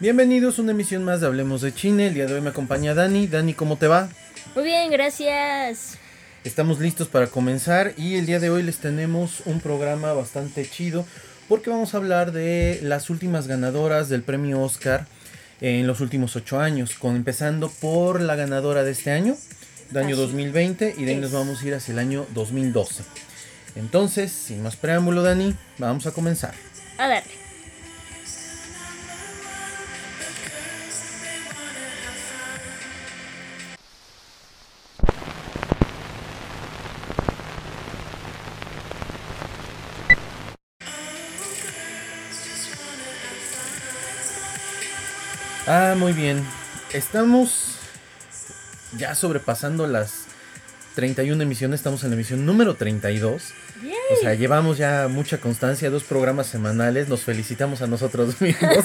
Bienvenidos a una emisión más de Hablemos de China. El día de hoy me acompaña Dani. Dani, ¿cómo te va? Muy bien, gracias. Estamos listos para comenzar y el día de hoy les tenemos un programa bastante chido porque vamos a hablar de las últimas ganadoras del premio Oscar en los últimos ocho años, con, empezando por la ganadora de este año, del año Así 2020, y de ahí es. nos vamos a ir hacia el año 2012. Entonces, sin más preámbulo, Dani, vamos a comenzar. A darle. Muy bien. Estamos ya sobrepasando las 31 emisiones, estamos en la emisión número 32. Yay. O sea, llevamos ya mucha constancia, dos programas semanales, nos felicitamos a nosotros mismos.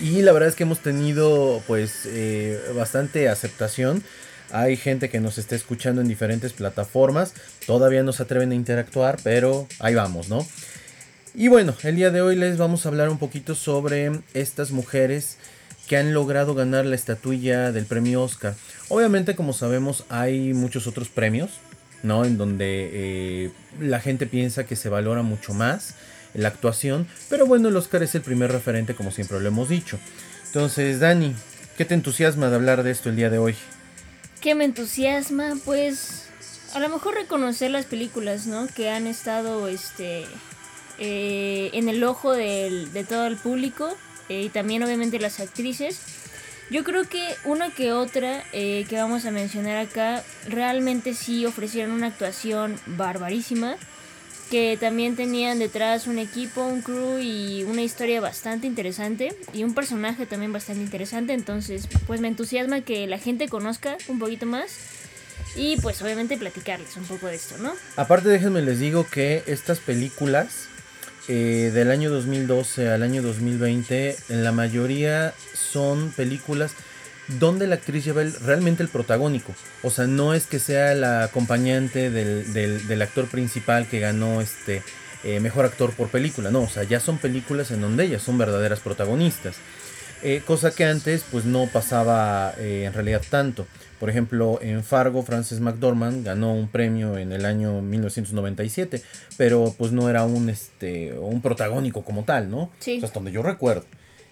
y la verdad es que hemos tenido pues eh, bastante aceptación. Hay gente que nos está escuchando en diferentes plataformas, todavía no se atreven a interactuar, pero ahí vamos, ¿no? Y bueno, el día de hoy les vamos a hablar un poquito sobre estas mujeres que han logrado ganar la estatuilla del premio Oscar. Obviamente, como sabemos, hay muchos otros premios, ¿no? En donde eh, la gente piensa que se valora mucho más la actuación, pero bueno, el Oscar es el primer referente, como siempre lo hemos dicho. Entonces, Dani, ¿qué te entusiasma de hablar de esto el día de hoy? ¿Qué me entusiasma? Pues a lo mejor reconocer las películas, ¿no? Que han estado, este, eh, en el ojo de todo el público eh, y también obviamente las actrices. Yo creo que una que otra eh, que vamos a mencionar acá realmente sí ofrecieron una actuación barbarísima. Que también tenían detrás un equipo, un crew y una historia bastante interesante. Y un personaje también bastante interesante. Entonces, pues me entusiasma que la gente conozca un poquito más. Y pues obviamente platicarles un poco de esto, ¿no? Aparte, déjenme les digo que estas películas eh, del año 2012 al año 2020, en la mayoría son películas donde la actriz lleva realmente el protagónico. O sea, no es que sea la acompañante del, del- actor principal que ganó este eh, mejor actor por película. No, o sea, ya son películas en donde ellas son verdaderas protagonistas. Eh, cosa que antes pues no pasaba en realidad tanto. Por ejemplo, en Fargo, Frances McDormand ganó un premio en el año 1997, pero pues no era un, este, un protagónico como tal, ¿no? Sí. O sea, hasta donde yo recuerdo.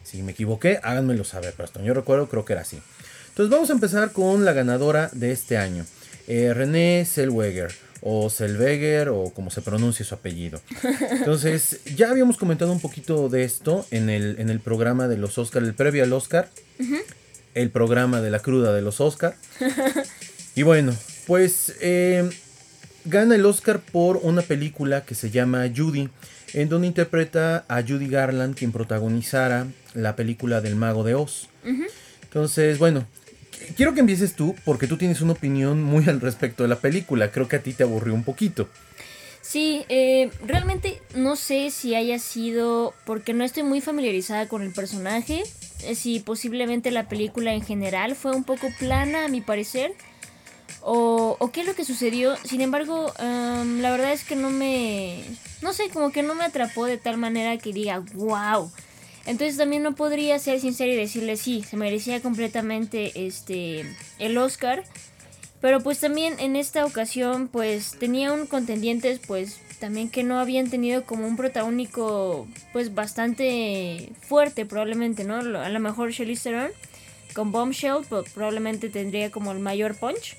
Si me equivoqué, háganmelo saber, pero hasta donde yo recuerdo creo que era así. Entonces vamos a empezar con la ganadora de este año, eh, René Zellweger o Zellweger o como se pronuncia su apellido. Entonces ya habíamos comentado un poquito de esto en el, en el programa de los Oscar, el previo al Oscar, el programa de la cruda de los Oscar. y bueno, pues eh, gana el Oscar por una película que se llama Judy, en donde interpreta a Judy Garland, quien protagonizara la película del Mago de Oz. Entonces, bueno, qu- quiero que empieces tú, porque tú tienes una opinión muy al respecto de la película. Creo que a ti te aburrió un poquito. Sí, eh, realmente no sé si haya sido porque no estoy muy familiarizada con el personaje, si posiblemente la película en general fue un poco plana a mi parecer, o, o qué es lo que sucedió. Sin embargo, em, la verdad es que no me, no sé, como que no me atrapó de tal manera que diga, wow. Entonces también no podría ser sincera y decirle sí, se merecía completamente este el Oscar. Pero pues también en esta ocasión pues tenía un contendientes pues también que no habían tenido como un protagónico pues bastante fuerte probablemente, ¿no? A lo mejor Charlize Theron con Bombshell pues, probablemente tendría como el mayor punch.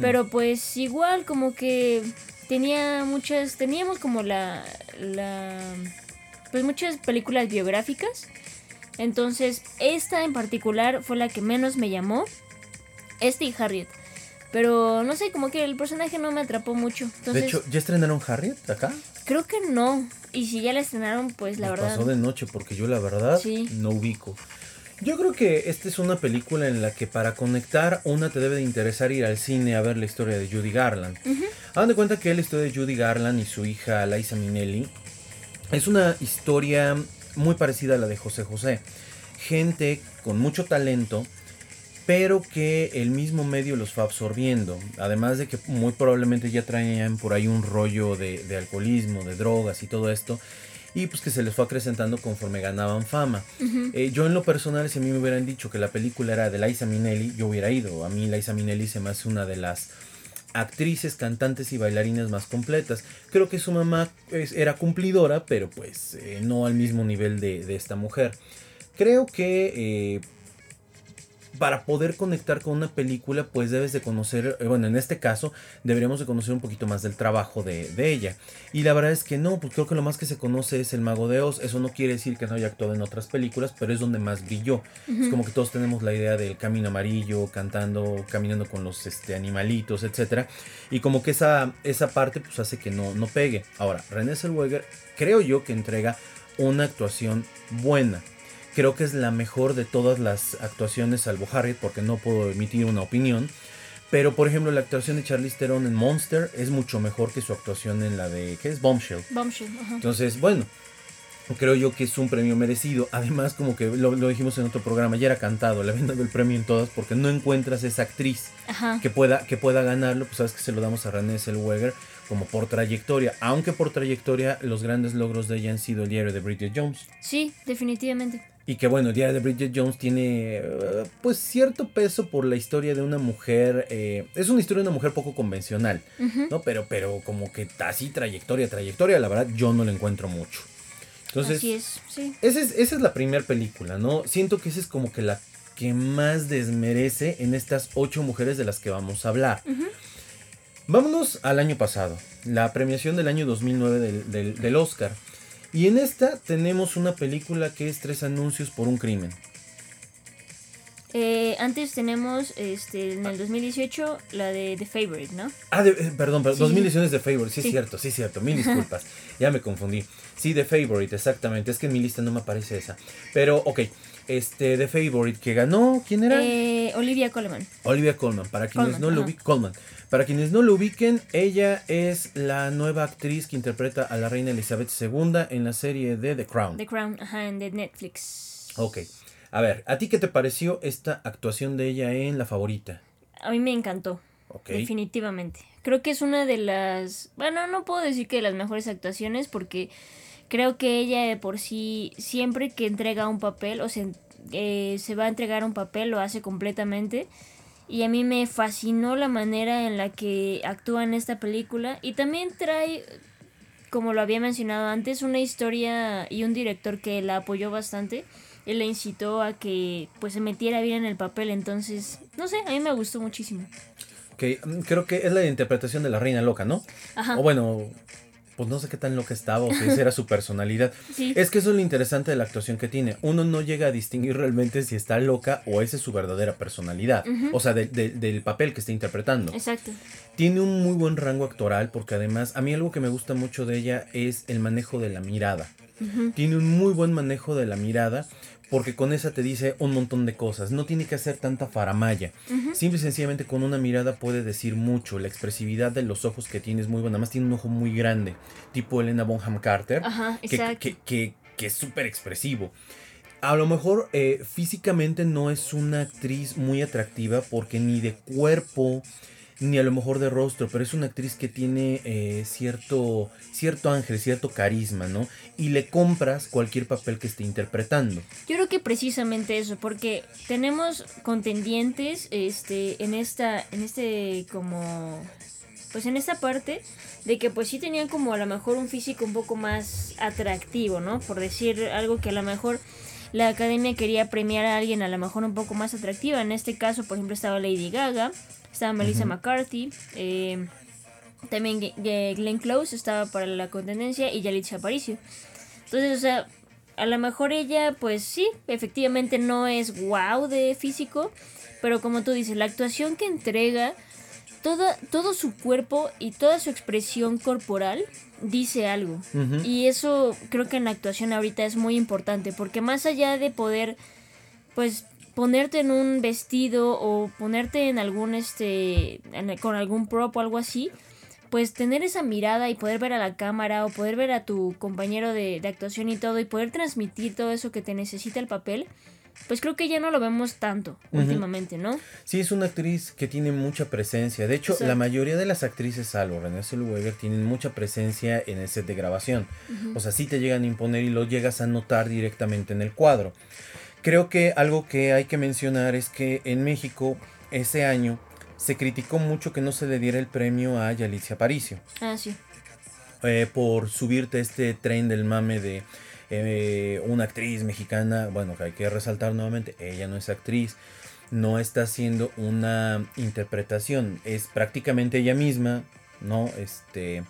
Pero pues igual como que tenía muchas, teníamos como la, la, pues muchas películas biográficas. Entonces esta en particular fue la que menos me llamó. Este y Harriet. Pero no sé, como que el personaje no me atrapó mucho. Entonces, de hecho, ¿ya estrenaron Harriet acá? creo que no. Y si ya la estrenaron, pues la Me verdad. pasó de noche porque yo la verdad Sí. no ubico. Yo creo que esta es una película en la que para conectar una te debe de interesar ir al cine a ver la historia de Judy Garland. Hagan de cuenta que la historia de Judy Garland y su hija Liza Minnelli es una historia muy parecida a la de José José. Gente con mucho talento, pero que el mismo medio los fue absorbiendo. Además de que muy probablemente ya traían por ahí un rollo de, de alcoholismo, de drogas y todo esto. y pues que se les fue acrecentando conforme ganaban fama. Eh, yo en lo personal, si a mí me hubieran dicho que la película era de Liza Minnelli, yo hubiera ido. A mí Liza Minnelli se me hace una de las actrices, cantantes y bailarinas más completas. Creo que su mamá era cumplidora, pero pues eh, no al mismo nivel de, de esta mujer. Creo que eh, para poder conectar con una película, pues debes de conocer, eh, bueno, en este caso, deberíamos de conocer un poquito más del trabajo de, ella. Y la verdad es que no, pues creo que lo más que se conoce es El Mago de Oz. Eso no quiere decir que no haya actuado en otras películas, pero es donde más brilló. Es como que todos tenemos la idea del camino amarillo, cantando, caminando con los este, animalitos, etc. Y como que esa, esa parte, pues hace que no, no pegue. Ahora, René Zellweger, creo yo que entrega una actuación buena creo que es la mejor de todas las actuaciones, salvo Harriet, porque no puedo emitir una opinión. Pero, por ejemplo, la actuación de Charlize Theron en Monster es mucho mejor que su actuación en la de, ¿qué es? Bombshell. Bombshell, Entonces, bueno, creo yo que es un premio merecido. Además, como que lo, dijimos en otro programa, ya era cantado, le habían dado el premio en todas porque no encuentras esa actriz que pueda, que pueda ganarlo. Pues sabes que se lo damos a René Zellweger como por trayectoria, aunque por trayectoria los grandes logros de ella han sido el diario de Bridget Jones. Sí, definitivamente. Y que bueno, el diario de Bridget Jones tiene pues cierto peso por la historia de una mujer. Eh, es una historia de una mujer poco convencional, ¿no? Pero, pero como que así trayectoria, trayectoria, la verdad yo no la encuentro mucho. Entonces, así es, sí. Esa es, esa es la primera película, ¿no? Siento que esa es como que la que más desmerece en estas ocho mujeres de las que vamos a hablar. Vámonos al año pasado, la premiación del año 2009 del, del, del Oscar. Y en esta tenemos una película que es Tres anuncios por un crimen. Eh, antes tenemos este, en el 2018 la de The Favorite, ¿no? Ah, eh, perdón, perdón 2018 es The Favorite, sí, es cierto, sí es cierto, mil disculpas, ya me confundí. Sí, The Favorite, exactamente, es que en mi lista no me aparece esa. Pero, ok, este, The Favorite que ganó, ¿quién era? Eh, Olivia Colman. Olivia Colman, para quienes no lo ubiquen, Colman. Para quienes no lo ubiquen, ella es la nueva actriz que interpreta a la reina Elizabeth II en la serie de The Crown. The Crown, ajá, en de Netflix. Ok. A ver, ¿a ti qué te pareció esta actuación de ella en La Favorita? A mí me encantó. Definitivamente. Creo que es una de las. Bueno, no puedo decir que de las mejores actuaciones porque creo que ella de por sí, siempre que entrega un papel o se, eh, se va a entregar un papel, lo hace completamente. Y a mí me fascinó la manera en la que actúa en esta película. Y también trae, como lo había mencionado antes, una historia y un director que la apoyó bastante él le incitó a que pues se metiera bien en el papel, entonces, no sé, a mí me gustó muchísimo. Que mm, creo que es la interpretación de la reina loca, ¿no? Ajá. O bueno, pues no sé qué tan loca estaba o si esa era su personalidad. Es que eso es lo interesante de la actuación que tiene. Uno no llega a distinguir realmente si está loca o esa es su verdadera personalidad. O sea, del papel que está interpretando. Exacto. Tiene un muy buen rango actoral porque además a mí algo que me gusta mucho de ella es el manejo de la mirada. Tiene un muy buen manejo de la mirada porque con esa te dice un montón de cosas. No tiene que hacer tanta faramaya. Simple y sencillamente con una mirada puede decir mucho. La expresividad de los ojos que tiene es muy buena. Además tiene un ojo muy grande, tipo Elena Bonham Carter, que, que, que, es súper expresivo. A lo mejor eh, físicamente no es una actriz muy atractiva porque ni de cuerpo ni a lo mejor de rostro, pero es una actriz que tiene eh, cierto, cierto ángel, cierto carisma, ¿no? Y le compras cualquier papel que esté interpretando. Yo creo que precisamente eso, porque tenemos contendientes este, en esta, en este como, pues en esta parte de que pues sí tenían como a lo mejor un físico un poco más atractivo, ¿no? Por decir algo que a lo mejor la academia quería premiar a alguien a lo mejor un poco más atractiva. En este caso, por ejemplo, estaba Lady Gaga, estaba Melissa McCarthy, eh, también Glenn Close estaba para la contendencia y Yalitza Aparicio. Entonces, o sea, a lo mejor ella, pues sí, efectivamente no es wow de físico, pero como tú dices, la actuación que entrega, toda, todo su cuerpo y toda su expresión corporal dice algo. Y eso creo que en la actuación ahorita es muy importante, porque más allá de poder, pues ponerte en un vestido o ponerte en algún este con algún prop o algo así pues tener esa mirada y poder ver a la cámara o poder ver a tu compañero de, actuación y todo y poder transmitir todo eso que te necesita el papel pues creo que ya no lo vemos tanto últimamente, ¿no? Sí, es una actriz que tiene mucha presencia. De hecho, la mayoría de las actrices, salvo Renée Zellweger, tienen mucha presencia en el set de grabación. O sea, sí te llegan a imponer y lo llegas a notar directamente en el cuadro. Creo que algo que hay que mencionar es que en México ese año se criticó mucho que no se le diera el premio a Yalicia Aparicio. Ah, sí. Eh, por subirte este tren del mame de eh, una actriz mexicana, bueno, que hay que resaltar nuevamente, ella no es actriz, no está haciendo una interpretación, es prácticamente ella misma, ¿no? Este,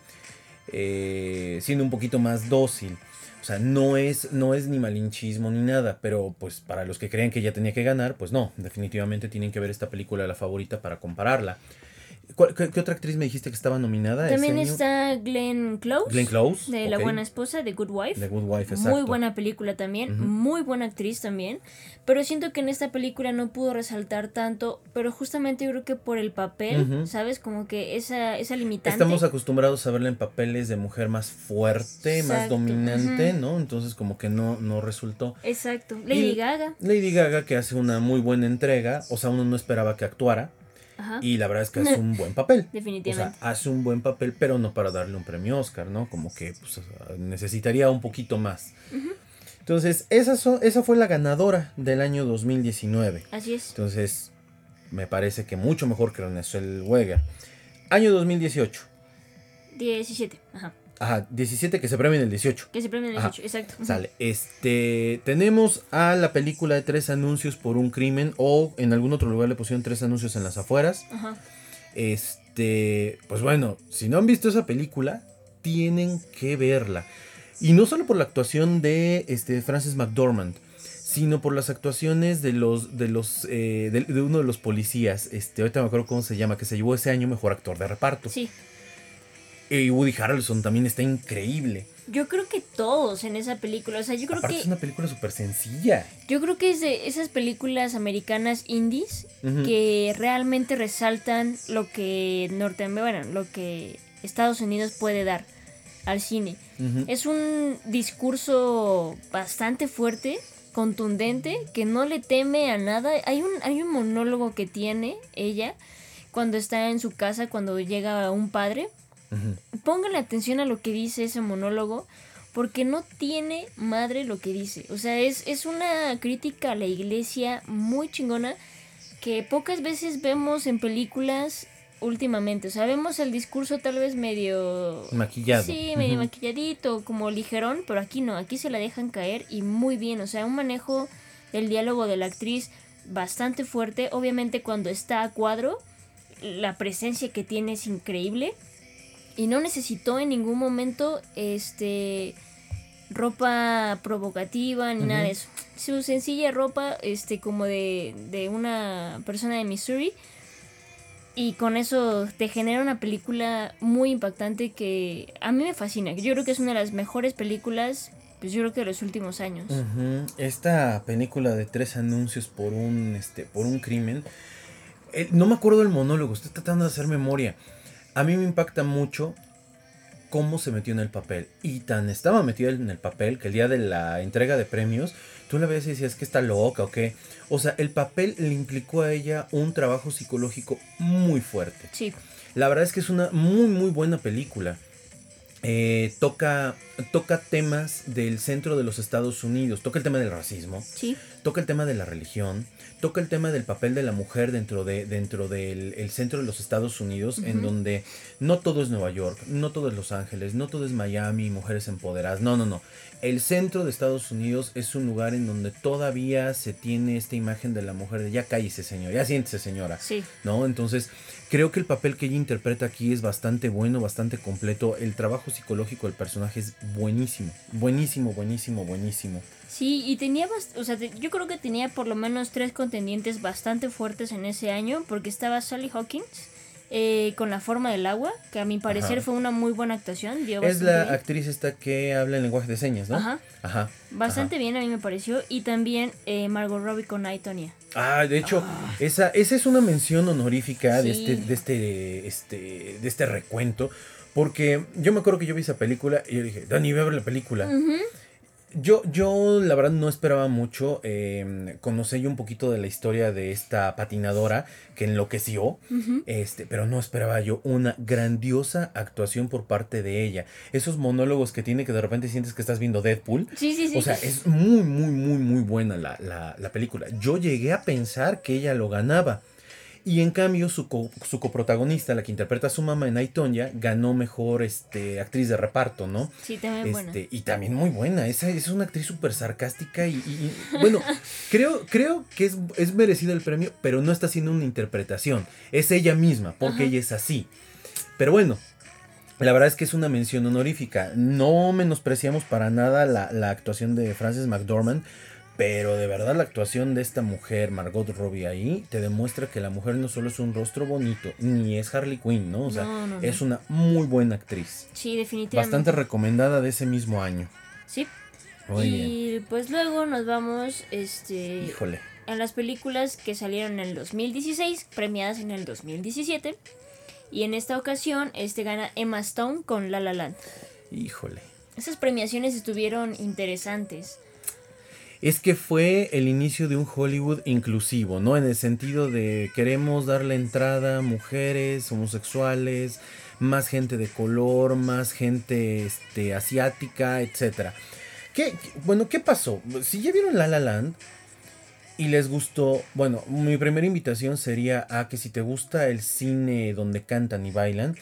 eh, siendo un poquito más dócil. O sea, no es, no es ni malinchismo ni nada, pero pues para los que creen que ella tenía que ganar, pues no, definitivamente tienen que ver esta película la favorita para compararla. Qué, otra actriz me dijiste que estaba nominada? También está Glenn Close. Glenn Close. De La Buena Esposa, de Good Wife. The Good Wife, exacto. Muy buena película también. Muy buena actriz también. Pero siento que en esta película no pudo resaltar tanto. Pero justamente yo creo que por el papel, ¿sabes? Como que esa, esa limitante. Estamos acostumbrados a verla en papeles de mujer más fuerte, más dominante, ¿no? Entonces como que no, no resultó. Exacto. Lady Gaga. Lady Gaga que hace una muy buena entrega. O sea, uno no esperaba que actuara. Y la verdad es que hace un buen papel. Definitivamente. O sea, hace un buen papel, pero no para darle un premio Oscar, ¿no? Como que pues, necesitaría un poquito más. Entonces, esa, esa fue la ganadora del año 2019. Así es. Entonces, me parece que mucho mejor que René Zellweger. Año 2018. 17, ajá. Ajá, 17 que se premia en el 18. Que se premia en el 18, exacto. Sale. Este, tenemos a la película de tres anuncios por un crimen o en algún otro lugar le pusieron tres anuncios en las afueras. Ajá. Este, pues bueno, si no han visto esa película, tienen que verla. Y no solo por la actuación de este, Francis McDormand, sino por las actuaciones de los de los eh, de, de, uno de los policías este ahorita me acuerdo cómo se llama que se llevó ese año mejor actor de reparto sí y Woody Harrelson también está increíble. Yo creo que todos en esa película, o sea, yo creo que... Es una película súper sencilla. Yo creo que es de esas películas americanas indies que realmente resaltan lo que Norte, bueno, lo que Estados Unidos puede dar al cine. Es un discurso bastante fuerte, contundente, que no le teme a nada. Hay un, hay un monólogo que tiene ella cuando está en su casa, cuando llega un padre Pónganle atención a lo que dice ese monólogo, porque no tiene madre lo que dice. O sea, es, es una crítica a la iglesia muy chingona que pocas veces vemos en películas últimamente. O sea, vemos el discurso tal vez medio... Maquillado. Sí, medio maquilladito, como ligerón, pero aquí no, aquí se la dejan caer y muy bien. O sea, un manejo del diálogo de la actriz bastante fuerte. Obviamente cuando está a cuadro, la presencia que tiene es increíble y no necesitó en ningún momento este ropa provocativa ni nada de eso. Su sencilla ropa este como de, de una persona de Missouri y con eso te genera una película muy impactante que a mí me fascina. Yo creo que es una de las mejores películas, pues yo creo que de los últimos años. Esta película de tres anuncios por un, este, por un crimen, eh, no me acuerdo del monólogo, estoy tratando de hacer memoria a mí me impacta mucho cómo se metió en el papel. Y tan estaba metido en el papel que el día de la entrega de premios, tú la ves y decías que está loca o qué. O sea, el papel le implicó a ella un trabajo psicológico muy fuerte. Sí. La verdad es que es una muy, muy buena película. Eh, toca, toca temas del centro de los Estados Unidos, toca el tema del racismo, sí. toca el tema de la religión, toca el tema del papel de la mujer dentro, de, dentro del el centro de los Estados Unidos, en donde no todo es Nueva York, no todo es Los Ángeles, no todo es Miami, mujeres empoderadas, no, no, no. El centro de Estados Unidos es un lugar en donde todavía se tiene esta imagen de la mujer de ya cállese señor, ya siéntese señora. Sí. ¿No? Entonces, creo que el papel que ella interpreta aquí es bastante bueno, bastante completo. El trabajo psicológico del personaje es buenísimo, buenísimo, buenísimo, buenísimo. Sí, y tenía, o sea, yo creo que tenía por lo menos tres contendientes bastante fuertes en ese año, porque estaba Sally Hawkins eh, con La forma del agua, que a mi parecer fue una muy buena actuación. es la actriz esta que habla en lenguaje de señas, ¿no? Ajá. Ajá. Bastante bien a mí me pareció, y también eh, Margot Robbie con Aitonia. Ah, de hecho, ah. esa, esa es una mención honorífica de, este, de, este, este, de este recuento. Porque yo me acuerdo que yo vi esa película y yo dije, Dani, voy a ver la película. Yo, yo la verdad no esperaba mucho. Eh, conocí yo un poquito de la historia de esta patinadora que enloqueció. este, pero no esperaba yo una grandiosa actuación por parte de ella. Esos monólogos que tiene que de repente sientes que estás viendo Deadpool. Sí, sí, sí. O sea, es muy, muy, muy, muy buena la, la, la película. Yo llegué a pensar que ella lo ganaba. Y en cambio, su, su coprotagonista, la que interpreta a su mamá en Aitonia, ganó mejor este, actriz de reparto, ¿no? Sí, también este, buena. Y también muy buena. Esa es una actriz súper sarcástica y, y- y, bueno, creo, creo que es, es merecido el premio, pero no está haciendo una interpretación. Es ella misma, porque Ajá. ella es así. Pero bueno. La verdad es que es una mención honorífica. No menospreciamos para nada la, la actuación de Frances McDormand. Pero de verdad la actuación de esta mujer, Margot Robbie, ahí te demuestra que la mujer no solo es un rostro bonito, ni es Harley Quinn, ¿no? O sea, No, no, no. es una muy buena actriz. Sí, definitivamente. Bastante recomendada de ese mismo año. Sí. Muy y bien. pues luego nos vamos este Híjole. a las películas que salieron en el 2016, premiadas en el 2017. Y en esta ocasión este gana Emma Stone con La La Land. Híjole. Esas premiaciones estuvieron interesantes. Es que fue el inicio de un Hollywood inclusivo, ¿no? En el sentido de queremos darle entrada a mujeres, homosexuales, más gente de color, más gente este, asiática, etc. ¿Qué, bueno, ¿qué pasó? Si ya vieron La La Land y les gustó, bueno, mi primera invitación sería a que si te gusta el cine donde cantan y bailan,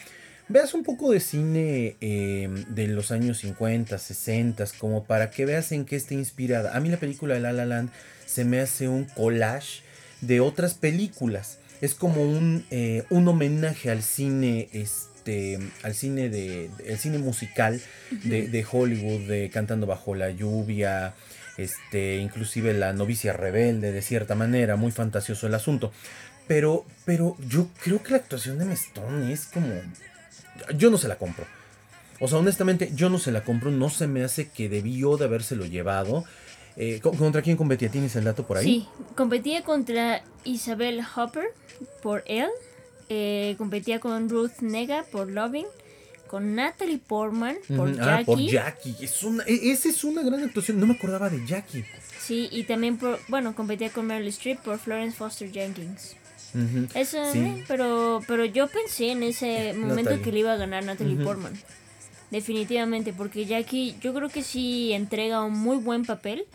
veas un poco de cine eh, de los años 50, 60, como para que veas en qué está inspirada. A mí la película de La La Land se me hace un collage de otras películas. Es como un, eh, un homenaje al cine, este, al cine de, el cine musical de, de Hollywood, de Cantando bajo la lluvia, este, inclusive la novicia rebelde, de cierta manera, muy fantasioso el asunto. Pero, pero yo creo que la actuación de Stone es como yo no se la compro. O sea, honestamente, yo no se la compro. No se me hace que debió de habérselo llevado. Eh, ¿co- ¿Contra quién competía? ¿Tienes el dato por ahí? Sí, competía contra Isabel Hopper por Elle, eh, competía con Ruth Nega por Loving, con Natalie Portman por Ujú, Jackie, Ah, por Jackie. Es una, e- esa es una gran actuación. No me acordaba de Jackie. sí, y también por, bueno, competía con Meryl Streep por Florence Foster Jenkins. Eso, Sí. eh, pero, pero yo pensé en ese momento Natalie. que le iba a ganar Natalie. Portman. Definitivamente, porque Jackie yo creo que sí entrega un muy buen papel.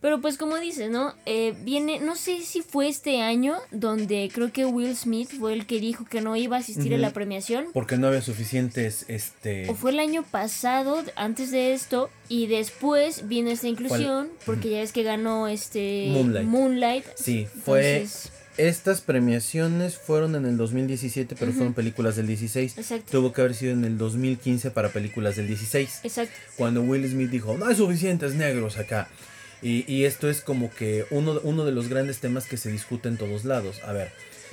Pero pues como dices, ¿no? Eh, viene, no sé si fue este año donde creo que Will Smith fue el que dijo que no iba a asistir a la premiación. Porque no había suficientes. Este, O fue el año pasado, antes de esto, y después vino esta inclusión, porque ya es que ganó este Moonlight. Moonlight. Sí, fue. Entonces, Estas premiaciones fueron en el 2017, pero fueron películas del 16. Exacto. Tuvo que haber sido en el 2015 para películas del 16. Exacto. cuando Will Smith dijo, no hay suficientes negros acá. Y, y esto es como que uno, uno de los grandes temas que se discute en todos lados. A ver,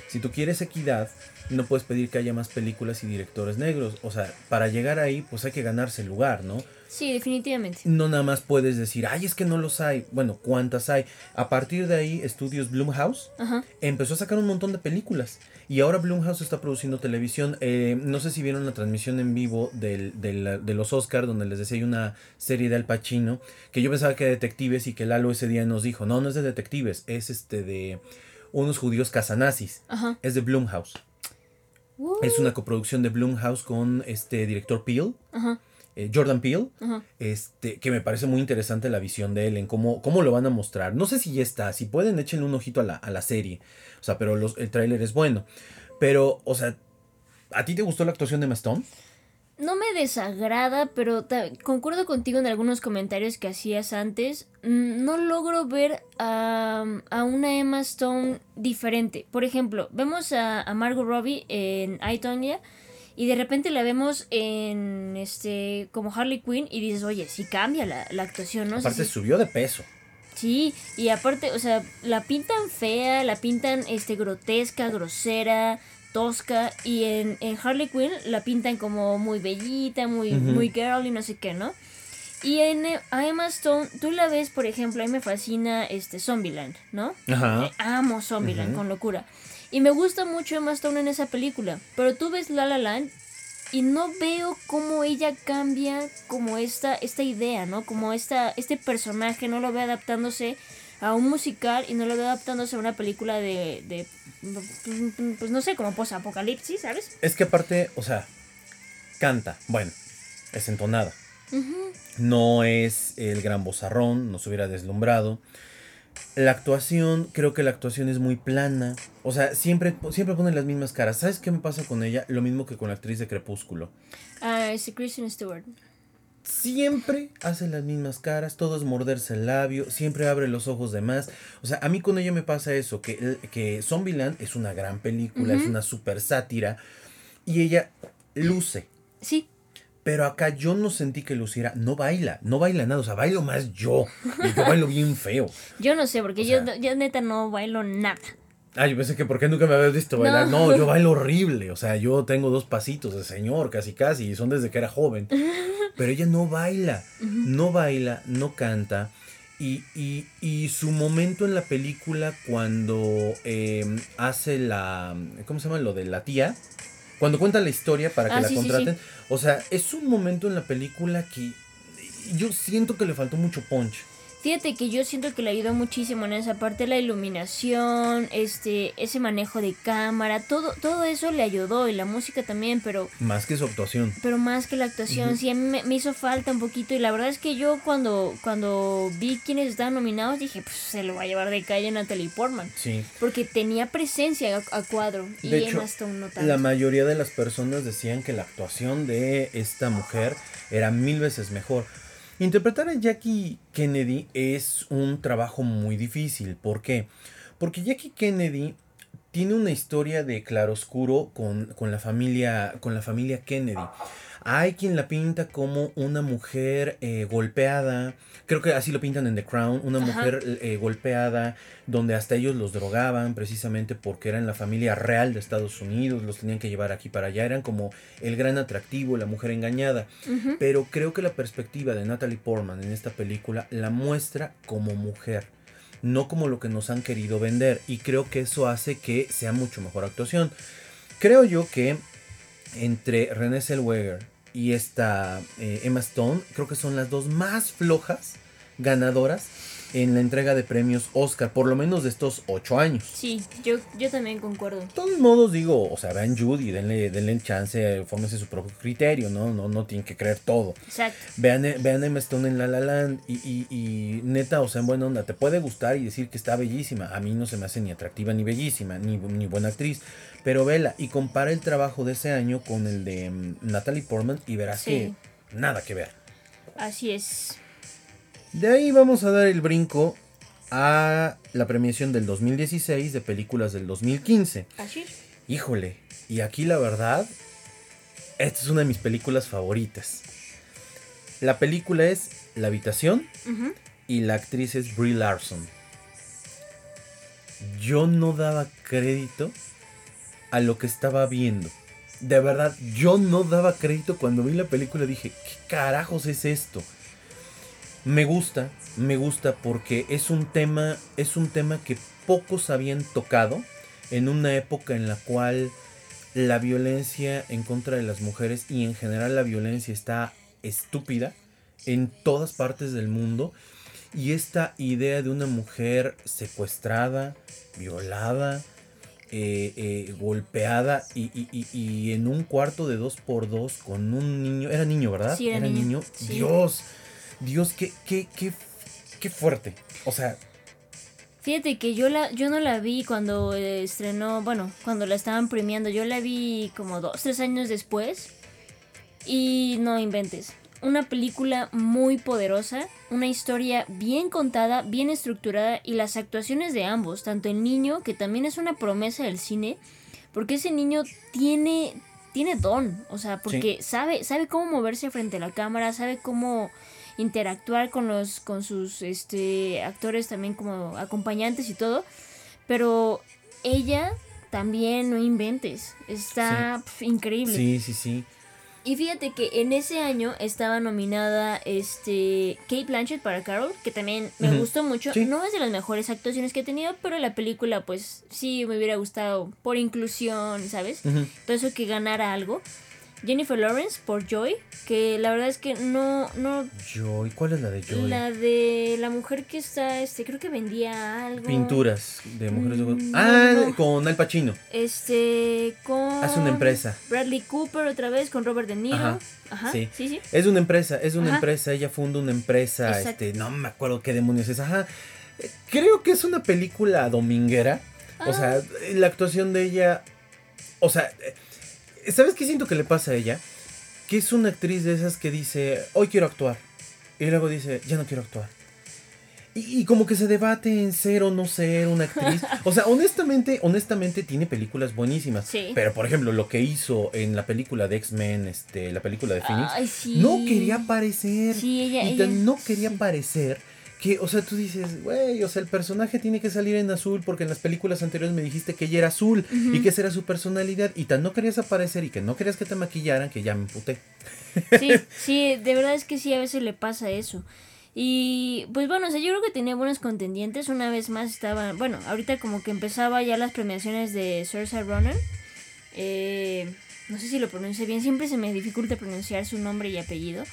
si tú quieres equidad, no puedes pedir que haya más películas y directores negros. O sea, para llegar ahí, pues hay que ganarse el lugar, ¿no? Sí, definitivamente. No nada más puedes decir, ay, es que no los hay. Bueno, ¿cuántas hay? A partir de ahí, Estudios Blumhouse Ajá. empezó a sacar un montón de películas. Y ahora Blumhouse está produciendo televisión. Eh, no sé si vieron la transmisión en vivo del, del- de los Oscars, donde les decía hay una serie de Al Pacino, que yo pensaba que era de detectives y que Lalo ese día nos dijo, no, no es de detectives, es este de unos judíos casanazis. Ajá. Es de Blumhouse. Uh, Es una coproducción de Blumhouse con este director Peel, Ajá. Eh, Jordan Peele, este, que me parece muy interesante la visión de él en cómo, cómo lo van a mostrar. No sé si ya está, si pueden échenle un ojito a la, a la serie. O sea, pero los- el tráiler es bueno. Pero, o sea, ¿a ti te gustó la actuación de Emma Stone? No me desagrada, pero concuerdo contigo en algunos comentarios que hacías antes. Mm, No logro ver a, a una Emma Stone diferente. Por ejemplo, vemos a, a Margot Robbie en I, Tonya y de repente la vemos en este como Harley Quinn y dices, oye, sí cambia la, la actuación, ¿no? Aparte, subió de peso. Sí, y aparte, o sea, la pintan fea, la pintan este grotesca, grosera, tosca, y en, en Harley Quinn la pintan como muy bellita, muy, Ujú. muy girly, no sé qué, ¿no? Y en eh, a Emma Stone, tú la ves, por ejemplo, a mí me fascina este Zombieland, ¿no? Ajá. Eh, amo Zombieland Ujú. con locura. Y me gusta mucho Emma Stone en esa película. Pero tú ves La La Land y no veo cómo ella cambia como esta, esta idea, ¿no? Como esta, este personaje, no lo veo adaptándose a un musical y no lo veo adaptándose a una película de, de pues no sé, como post-apocalipsis, ¿sabes? Es que aparte, o sea, canta, bueno, es entonada. No es el gran bozarrón, nos hubiera deslumbrado. La actuación, creo que la actuación es muy plana. O sea, siempre, siempre ponen las mismas caras. ¿Sabes qué me pasa con ella? Lo mismo que con la actriz de Crepúsculo. Ah, es Kristen Stewart. Siempre hace las mismas caras, todo es morderse el labio, siempre abre los ojos de más. O sea, a mí con ella me pasa eso, que, que Zombieland es una gran película, es una super sátira, y ella luce. Sí. Pero acá yo no sentí que luciera, no baila, no baila nada, o sea, bailo más yo, y yo bailo bien feo. Yo no sé, porque yo, yo neta no bailo nada. Ah, yo pensé que ¿por qué nunca me habías visto bailar? No. yo bailo horrible. O sea, yo tengo dos pasitos de señor, casi casi, y son desde que era joven. Pero ella no baila, no baila, no canta. Y, y, y su momento en la película cuando em, hace la. ¿Cómo se llama? Lo de la tía. Cuando cuenta la historia para que ah, la contraten. O sea, es un momento en la película que yo siento que le faltó mucho punch. Fíjate que yo siento que le ayudó muchísimo en esa parte la iluminación, este, ese manejo de cámara, todo, todo eso le ayudó y la música también, pero más que su actuación. Pero más que la actuación, sí a mí me, hizo falta un poquito y la verdad es que yo cuando cuando vi quienes estaban nominados dije, pues se lo va a llevar de calle Natalie Portman. Sí. Porque tenía presencia a, cuadro y Emma Stone no La mayoría de las personas decían que la actuación de esta mujer era mil veces mejor. Interpretar a Jackie Kennedy es un trabajo muy difícil. ¿Por qué? Porque Jackie Kennedy tiene una historia de claroscuro con, con, la familia, con la familia Kennedy. Hay quien la pinta como una mujer eh, golpeada, creo que así lo pintan en The Crown, una mujer eh, golpeada, donde hasta ellos los drogaban precisamente porque eran la familia real de Estados Unidos, los tenían que llevar aquí para allá, eran como el gran atractivo, la mujer engañada. Pero creo que la perspectiva de Natalie Portman en esta película la muestra como mujer no como lo que nos han querido vender. Y creo que eso hace que sea mucho mejor actuación. Creo yo que entre René Zellweger y esta eh, Emma Stone, creo que son las dos más flojas ganadoras en la entrega de premios Oscar, por lo menos de estos ocho años. Sí, yo, yo también concuerdo. De todos modos, digo, o sea, vean Judy, denle, denle el chance, fórmense su propio criterio, ¿no? No, no tienen que creer todo. Exacto. Vean, vean Emma Stone en La La Land y, y, y, neta, o sea, en buena onda, te puede gustar y decir que está bellísima. A mí no se me hace ni atractiva ni bellísima, ni, ni buena actriz. Pero vela y compara el trabajo de ese año con el de mm, Natalie Portman y verás que nada que ver. Así es. De ahí vamos a dar el brinco a la premiación del 2016 de películas del 2015. Así. Híjole, y aquí la verdad, esta es una de mis películas favoritas. La película es La habitación y la actriz es Brie Larson. Yo no daba crédito a lo que estaba viendo. De verdad, yo no daba crédito cuando vi la película. Dije, ¿qué carajos es esto? Me gusta, me gusta porque es un tema, es un tema que pocos habían tocado en una época en la cual la violencia en contra de las mujeres y en general la violencia está estúpida en todas partes del mundo. Y esta idea de una mujer secuestrada, violada, eh, eh, golpeada y, en un cuarto de dos por dos con un niño. Era niño, ¿verdad? Sí, era, niño. Dios, Dios, qué, qué, qué, qué fuerte. O sea. Fíjate que yo la, yo no la vi cuando estrenó, bueno, cuando la estaban premiando. Yo la vi como dos, tres años después. Y no inventes una película muy poderosa, una historia bien contada, bien estructurada y las actuaciones de ambos, tanto el niño, que también es una promesa del cine, porque ese niño tiene tiene don, o sea, porque sabe sabe cómo moverse frente a la cámara, sabe cómo interactuar con los con sus este actores también como acompañantes y todo, pero ella también no inventes, está increíble. Sí, sí, sí. Y fíjate que en ese año estaba nominada este Kate Blanchett para Carol, que también me gustó mucho. No es de las mejores actuaciones que he tenido, pero la película pues sí me hubiera gustado por inclusión, ¿sabes? Todo eso que ganara algo. Jennifer Lawrence por Joy, que la verdad es que no, no, Joy, ¿cuál es la de Joy? la de la mujer que está, este, creo que vendía algo. Pinturas de mujeres de Mm, Ah, no, no. con Al Pacino. Este, con... Hace una empresa. Bradley Cooper otra vez, con Robert De Niro. Ajá, Ajá, sí. sí, sí. Es una empresa, es una Ajá. empresa, ella funda una empresa, Exacto. este, no me acuerdo qué demonios es, ajá. Creo que es una película dominguera. O Ah. sea, la actuación de ella, o sea, ¿sabes qué siento que le pasa a ella? Que es una actriz de esas que dice, hoy quiero actuar. Y luego dice, ya no quiero actuar. Y, y como que se debate en ser o no ser una actriz. O sea, honestamente, honestamente tiene películas buenísimas. Sí. Pero, por ejemplo, lo que hizo en la película de X-Men, este, la película de Phoenix, Ay, sí. no quería aparecer. Sí, ella- y ella- no quería aparecer que, o sea, tú dices, güey, o sea, el personaje tiene que salir en azul porque en las películas anteriores me dijiste que ella era azul y que esa era su personalidad y tan no querías aparecer y que no querías que te maquillaran que ya me emputé. Sí, sí, de verdad es que sí, a veces le pasa eso. Y pues bueno, o sea, yo creo que tenía buenos contendientes. Una vez más estaba, bueno, ahorita como que empezaba ya las premiaciones de Saoirse Ronan. Eh, no sé si lo pronuncié bien, siempre se me dificulta pronunciar su nombre y apellido.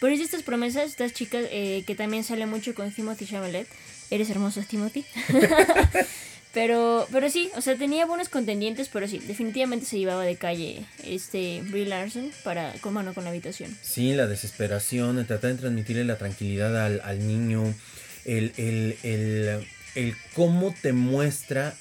Pero es de estas promesas, estas chicas eh, que también sale mucho con Timothy Chalamet. Eres hermoso, Timothy. pero, pero sí, o sea, tenía buenos contendientes, pero sí, definitivamente se llevaba de calle este Brie Larson para, con mano con la habitación. Sí, la desesperación, el tratar de transmitirle la tranquilidad al, al niño, el, el, el, el cómo te muestra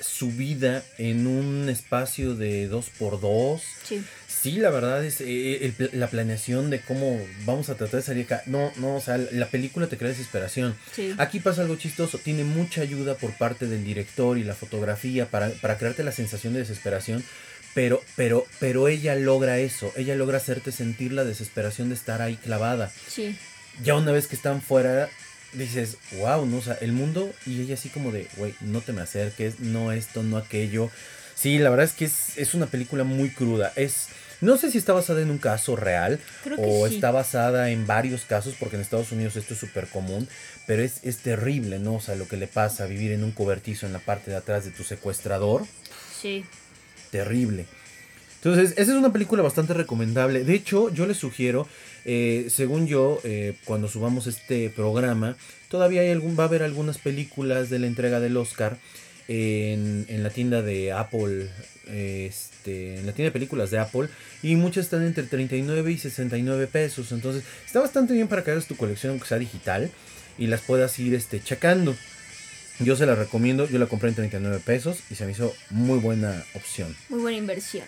su vida en un espacio de dos por dos. Sí. Sí, la verdad es eh, el pla- la planeación de cómo vamos a tratar de salir acá. No, no, o sea, la película te crea desesperación. Sí. Aquí pasa algo chistoso, tiene mucha ayuda por parte del director y la fotografía para, para crearte la sensación de desesperación, pero, pero, pero ella logra eso, ella logra hacerte sentir la desesperación de estar ahí clavada. Sí. Ya una vez que están fuera, dices, wow, no, o sea, el mundo, y ella así como de, güey, no te me acerques, no esto, no aquello. Sí, la verdad es que es, es una película muy cruda, es... No sé si está basada en un caso real Creo o sí. está basada en varios casos, porque en Estados Unidos esto es súper común, pero es, es terrible, ¿no? O sea, lo que le pasa a vivir en un cobertizo en la parte de atrás de tu secuestrador, Sí. terrible. Entonces, esa es una película bastante recomendable. De hecho, yo les sugiero, eh, según yo, eh, cuando subamos este programa, todavía hay algún, va a haber algunas películas de la entrega del Oscar en, en la tienda de Apple, este, en la tienda de películas de Apple, y muchas están entre 39 y 69 pesos. Entonces, está bastante bien para que hagas tu colección, aunque sea digital, y las puedas ir este, checando. Yo se la recomiendo, yo la compré en 39 pesos y se me hizo muy buena opción. Muy buena inversión.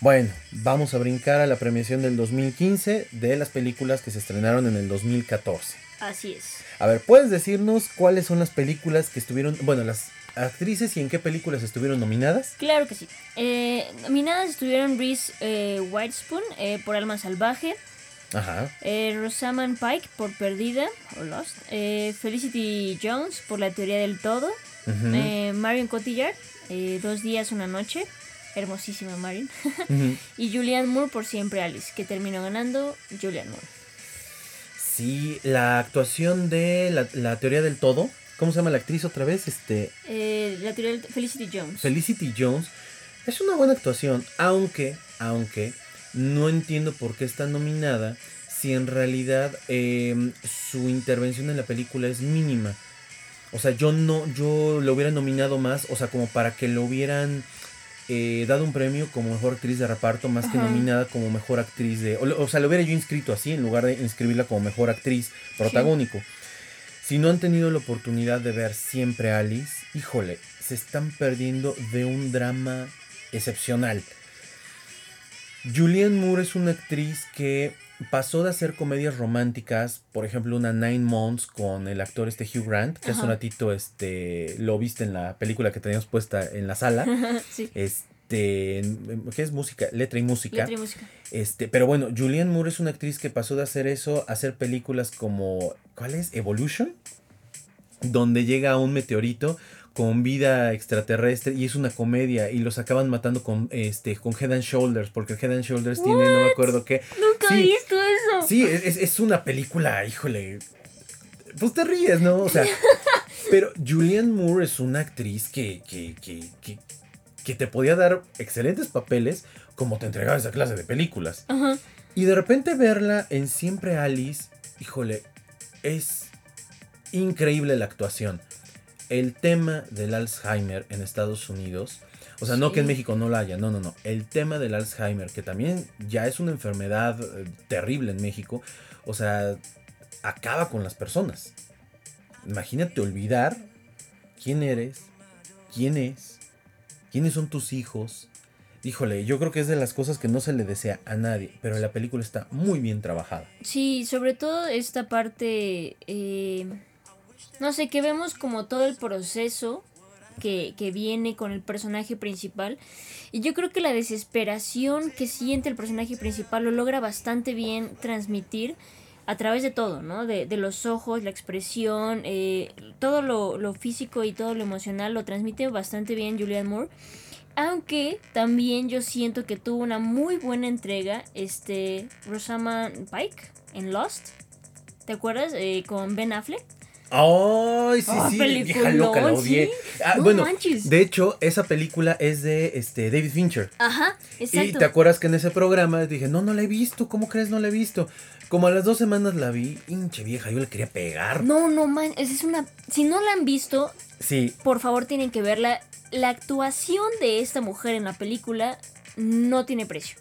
Bueno, vamos a brincar a la premiación del 2015 de las películas que se estrenaron en el 2014. Así es. A ver, ¿puedes decirnos cuáles son las películas que estuvieron, bueno, las actrices y en qué películas estuvieron nominadas? Claro que sí. Eh, nominadas estuvieron Reese eh, Witherspoon eh, por Alma Salvaje, Ajá. eh, Rosamund Pike por Perdida o Lost, eh, Felicity Jones por La Teoría del Todo, Ujú, eh, Marion Cotillard, eh, Dos Días, Una Noche, hermosísima Marion, ujú. y Julianne Moore por Siempre Alice, que terminó ganando Julianne Moore. Sí, la actuación de la, la teoría del todo. ¿Cómo se llama la actriz otra vez? Este, Eh, la teoría del Felicity Jones. Felicity Jones. Es una buena actuación, aunque, aunque, no entiendo por qué está nominada si en realidad eh, su intervención en la película es mínima. O sea, yo no, yo lo hubiera nominado más, o sea, como para que lo hubieran eh, dado un premio como mejor actriz de reparto, más que nominada como mejor actriz de. O sea, lo hubiera yo inscrito así, en lugar de inscribirla como mejor actriz protagónico. Si no han tenido la oportunidad de ver siempre Alice, híjole, se están perdiendo de un drama excepcional. Julianne Moore es una actriz que pasó de hacer comedias románticas, por ejemplo, una Nine Months con el actor este Hugh Grant, que hace un ratito este, lo viste en la película que teníamos puesta en la sala. sí. Este, ¿qué es música? Letra y música. Letra y música. Este, pero bueno, Julianne Moore es una actriz que pasó de hacer eso a hacer películas como ¿cuál es? Evolution, donde llega un meteorito con vida extraterrestre y es una comedia y los acaban matando con este con Head and Shoulders porque Head and Shoulders tiene no me acuerdo qué. Nunca he Sí. visto eso. Sí, es, es- una película, híjole. Pues te ríes, ¿no? O sea, pero Julianne Moore es una actriz que, que, que, que, que te podía dar excelentes papeles como te entregaba esa clase de películas. Y de repente verla en Siempre Alice, híjole, es increíble la actuación. El tema del Alzheimer en Estados Unidos, o sea, no que en. México no la haya, no, no, no. El tema del Alzheimer, que también ya es una enfermedad eh, terrible en México, o sea, acaba con las personas. Imagínate olvidar quién eres, quién es, quiénes son tus hijos. Híjole, yo creo que es de las cosas que no se le desea a nadie, pero la película está muy bien trabajada. Sí, sobre todo esta parte, eh, no sé, que vemos como todo el proceso que, que viene con el personaje principal. Y yo creo que la desesperación que siente el personaje principal lo logra bastante bien transmitir a través de todo, ¿no? De, de los ojos, la expresión, eh, todo lo, lo físico y todo lo emocional lo transmite bastante bien Julianne Moore. Aunque también yo siento que tuvo una muy buena entrega este Rosamund Pike en Lost. ¿Te acuerdas? Eh, con Ben Affleck. ¡Ay, sí, Ah, sí! Vieja loca, la odié. sí. Ah, No bueno, manches. de hecho, esa película es de este, David Fincher. Ajá, Y te acuerdas que en ese programa dije, no, no la he visto, ¿cómo crees no la he visto? Como a las dos semanas la vi, hinche vieja, yo le quería pegar. No, no, man, esa es una... Si no la han visto, Sí, por favor tienen que verla. La actuación de esta mujer en la película no tiene precio.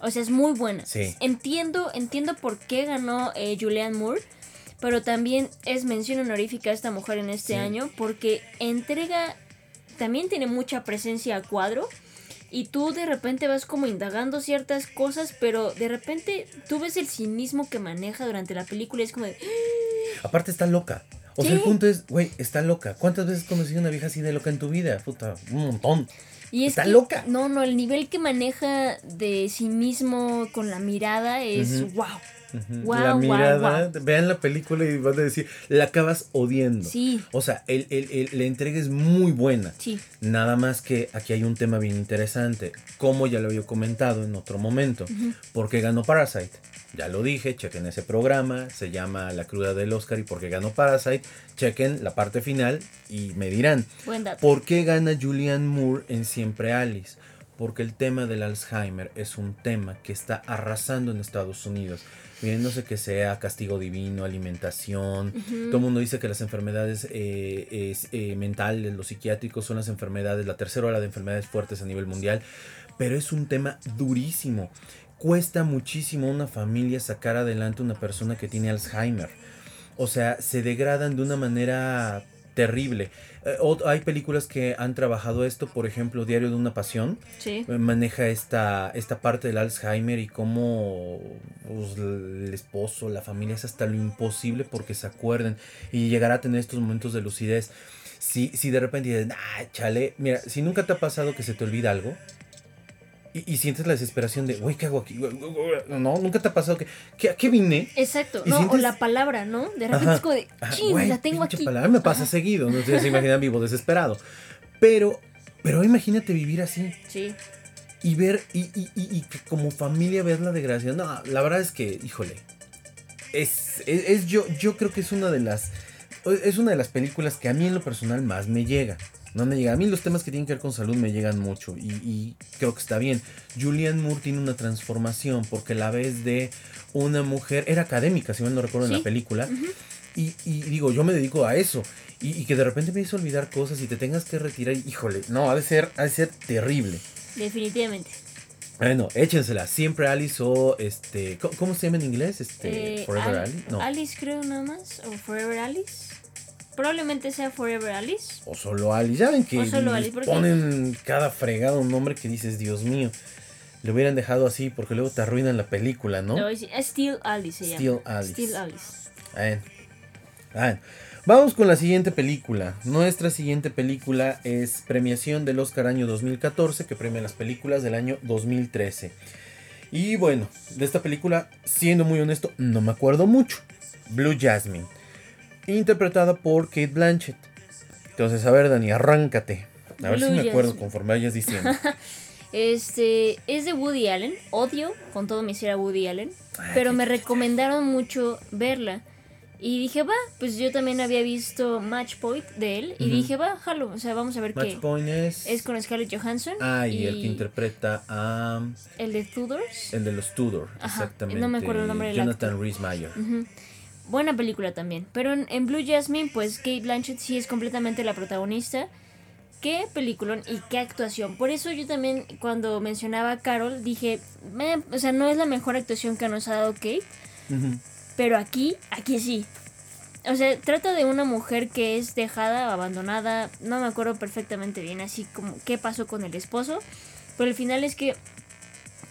O sea, es muy buena. Sí. Entiendo, entiendo por qué ganó eh, Julianne Moore, pero también es mención honorífica a esta mujer en este Sí. año porque entrega, también tiene mucha presencia a cuadro. Y tú de repente vas como indagando ciertas cosas, pero de repente tú ves el cinismo que maneja durante la película y es como de, aparte está loca. O sea, el punto es, güey, está loca. ¿Cuántas veces has conocido una vieja así de loca en tu vida? Puta, un montón. Y es Está que- loca. No, no, el nivel que maneja de sí mismo con la mirada es wow. La mirada, vean la película y van a decir, la acabas odiendo. Sí, O sea, el, el- el- la entrega es muy buena. sí. Nada más que aquí hay un tema bien interesante. Como ya lo había comentado en otro momento. ¿Por qué ganó Parasite? Ya lo dije, chequen ese programa. Se llama La cruda del Oscar y por qué ganó Parasite. Chequen la parte final y me dirán. ¿Por qué gana Julianne Moore en Siempre Alice? Porque el tema del Alzheimer es un tema que está arrasando en Estados Unidos. Miren, no sé que sea castigo divino, alimentación. Todo el mundo dice que las enfermedades eh, es, eh, mentales, los psiquiátricos son las enfermedades, la tercera ola de enfermedades fuertes a nivel mundial. Pero es un tema durísimo. Cuesta muchísimo a una familia sacar adelante una persona que tiene Alzheimer. O sea, se degradan de una manera terrible. Eh, ot- hay películas que han trabajado esto, por ejemplo, Diario de una Pasión, Sí. eh, maneja esta, esta parte del Alzheimer y cómo pues, el esposo, la familia es hasta lo imposible porque se acuerden y llegará a tener estos momentos de lucidez. Si, si de repente dices, ah, chale, mira, si nunca te ha pasado que se te olvida algo, y, y sientes la desesperación de, güey, ¿qué hago aquí? No, nunca te ha pasado que, que ¿a qué vine? Exacto, ¿Y ¿no? sientes- O la palabra, ¿no? De repente Ajá. es como de, ching, güey, la tengo aquí. palabra, me pasa Ajá. seguido, no ustedes se imaginan vivo desesperado. Pero, pero imagínate vivir así Sí, y ver, y, y, y, y que como familia ver la desgracia. No, la verdad es que, híjole, es, es, es yo, yo creo que es una de las, es una de las películas que a mí en lo personal más me llega. No me llega. A mí los temas que tienen que ver con salud me llegan mucho y, y creo que está bien. Julianne Moore tiene una transformación porque la vez de una mujer, era académica, si mal no recuerdo en la película. Y, y digo, yo me dedico a eso. Y, y que de repente me hizo olvidar cosas y te tengas que retirar. Híjole, no, ha de ser, ha de ser terrible. definitivamente. Bueno, échensela. Siempre Alice o este. ¿Cómo, cómo se llama en inglés? Este. Eh, Forever Al- Alice. No. Alice creo nada más, o Forever Alice. Probablemente sea Forever Alice. O solo Alice. Ya ven que Alice, ponen cada fregado un nombre que dices, Dios mío. Le hubieran dejado así porque luego te arruinan la película, ¿no? No, Still Alice se Still llama. Alice. Still Alice. Vamos con la siguiente película. Nuestra siguiente película es premiación del Oscar año 2014, que premia las películas del año 2013. Y bueno, de esta película, siendo muy honesto, no me acuerdo mucho. Blue Jasmine. Interpretada por Kate Blanchett. Entonces, a ver, Dani, arráncate. A ver si me acuerdo Jasmine. conforme vayas diciendo. Este es de Woody Allen. Odio con todo mi ser a Woody Allen. Ay, Pero me recomendaron mucho verla. Y dije, va, pues yo también había visto Match Point de él. Y dije, va, jalo, o sea, vamos a ver Match qué. Point es. Es con Scarlett Johansson. Ah, y, el que interpreta a. El de Tudors. El de los Tudor, Ajá, exactamente. no me acuerdo el nombre del Jonathan. Rhys Meyer. Buena película también. Pero en, en Blue Jasmine, pues Kate Blanchett sí es completamente la protagonista. Qué peliculón y qué actuación. Por eso yo también cuando mencionaba a Carol dije, o sea, no es la mejor actuación que nos ha dado Kate. Pero aquí, aquí sí. O sea, trata de una mujer que es dejada, abandonada. No me acuerdo perfectamente bien, así como qué pasó con el esposo. Pero el final es que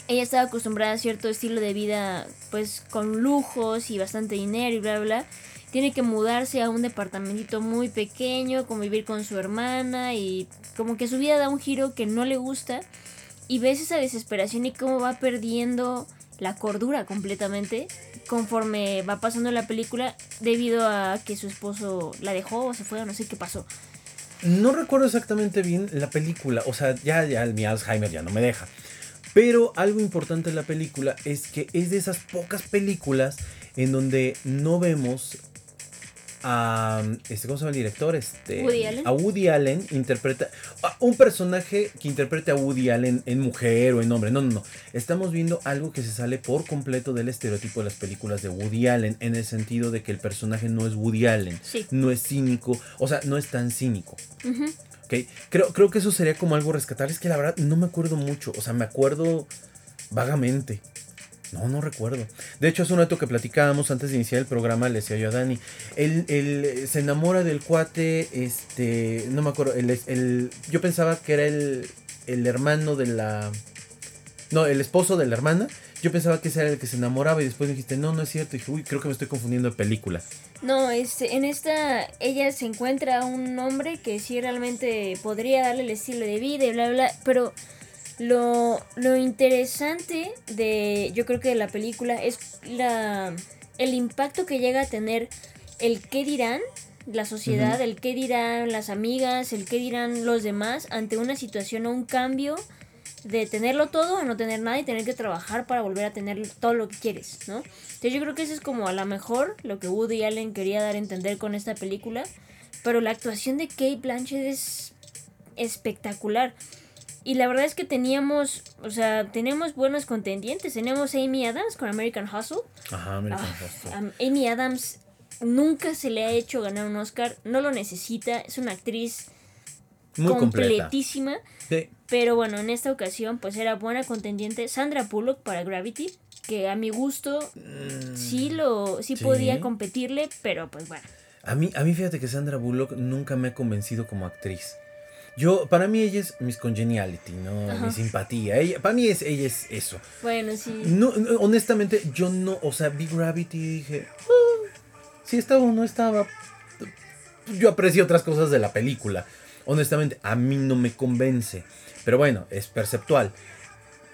ella estaba acostumbrada a cierto estilo de vida, pues con lujos y bastante dinero y bla, bla. Tiene que mudarse a un departamentito muy pequeño, convivir con su hermana y como que su vida da un giro que no le gusta. Y ves esa desesperación y cómo va perdiendo la cordura completamente conforme va pasando la película debido a que su esposo la dejó o se fue o no sé qué pasó. No recuerdo exactamente bien la película. O sea, ya, ya mi Alzheimer ya no me deja. Pero algo importante de la película es que es de esas pocas películas en donde no vemos a este cómo se llama el director este Woody Allen. a Woody Allen interpreta a un personaje que interprete a Woody Allen en mujer o en hombre. No no no. Estamos viendo algo que se sale por completo del estereotipo de las películas de Woody Allen en el sentido de que el personaje no es Woody Allen. Sí. no es cínico o sea no es tan cínico Creo, creo que eso sería como algo rescatar. Es que la verdad no me acuerdo mucho. O sea, me acuerdo vagamente. No, no recuerdo. De hecho, hace un rato que platicábamos antes de iniciar el programa, le decía yo a Dani. Él, él se enamora del cuate, este, no me acuerdo, el, el- yo pensaba que era el, el hermano de la... No, el esposo de la hermana. Yo pensaba que ese era el que se enamoraba y después me dijiste, no, no es cierto. Y dije, uy, creo que me estoy confundiendo de película. No, este, en esta ella se encuentra un hombre que sí realmente podría darle el estilo de vida y bla, bla, pero lo, lo interesante de, yo creo que de la película es la, el impacto que llega a tener el qué dirán la sociedad, el qué dirán las amigas, el qué dirán los demás ante una situación o un cambio de tenerlo todo a no tener nada y tener que trabajar para volver a tener todo lo que quieres, ¿no? Entonces yo creo que eso es como a lo mejor lo que Woody Allen quería dar a entender con esta película, pero la actuación de Kate Blanchett es espectacular. Y la verdad es que teníamos, o sea, teníamos buenos contendientes. Teníamos a Amy Adams con American Hustle. Ajá, American Ah, Hustle. Amy Adams nunca se le ha hecho ganar un Oscar, no lo necesita, es una actriz Muy completísima. Sí. Pero bueno, en esta ocasión pues era buena contendiente Sandra Bullock para Gravity, que a mi gusto sí lo sí, sí. podía competirle, pero pues bueno. A mí, a mí fíjate que Sandra Bullock nunca me ha convencido como actriz. Yo, para mí ella es mis congeniality, ¿no? Ajá. Mi simpatía. Ella, para mí es, ella es eso. Bueno, sí. No, no, honestamente, yo no, o sea, vi Gravity y dije, "Ah, si estaba o no estaba. Yo aprecio otras cosas de la película. Honestamente, a mí no me convence. Pero bueno, es perceptual.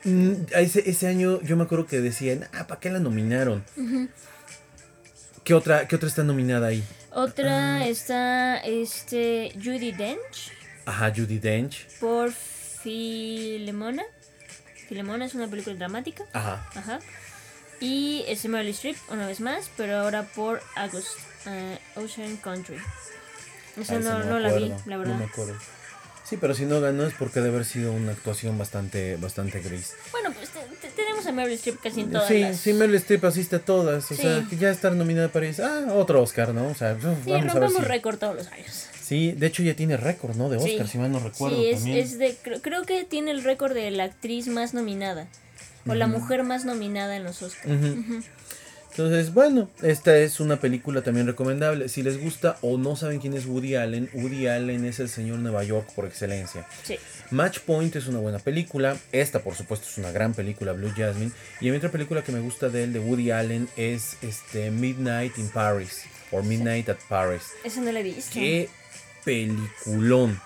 Mm, Ese, ese año yo me acuerdo que decían, ah, ¿para qué la nominaron? ¿Qué, otra, ¿Qué otra está nominada ahí? Otra Ah. está este Judy Dench Ajá, Judy Dench. por Filemona. Filemona es una película dramática. Ajá. Ajá. Y es Meryl Streep una vez más, pero ahora por August eh, Ocean Country. Esa Ah, esa no, me no la vi, la No verdad. me acuerdo. Sí, pero si no ganó es porque debe haber sido una actuación bastante, bastante gris. Bueno, pues te- te- tenemos a Meryl Streep casi en todas sí, las... sí, Meryl Streep asiste a todas. O Sí. sea, que ya estar nominada para eso. Ah, otro Oscar, ¿no? O sea, Sí, vamos a ver si... récord todos los años. Sí, de hecho ya tiene récord, ¿no? De Sí. Oscar, si mal no recuerdo sí, es, también. es de... Creo, creo que tiene el récord de la actriz más nominada. O la mujer más nominada en los Oscars. Ujú. Entonces, bueno, esta es una película también recomendable. Si les gusta o no saben quién es Woody Allen, Woody Allen es el señor Nueva York por excelencia. Sí. Match Point es una buena película. Esta, por supuesto, es una gran película, Blue Jasmine. Y a mí otra película que me gusta de él, de Woody Allen, es este Midnight in Paris. O Midnight at Paris. Esa no he visto. Qué peliculón.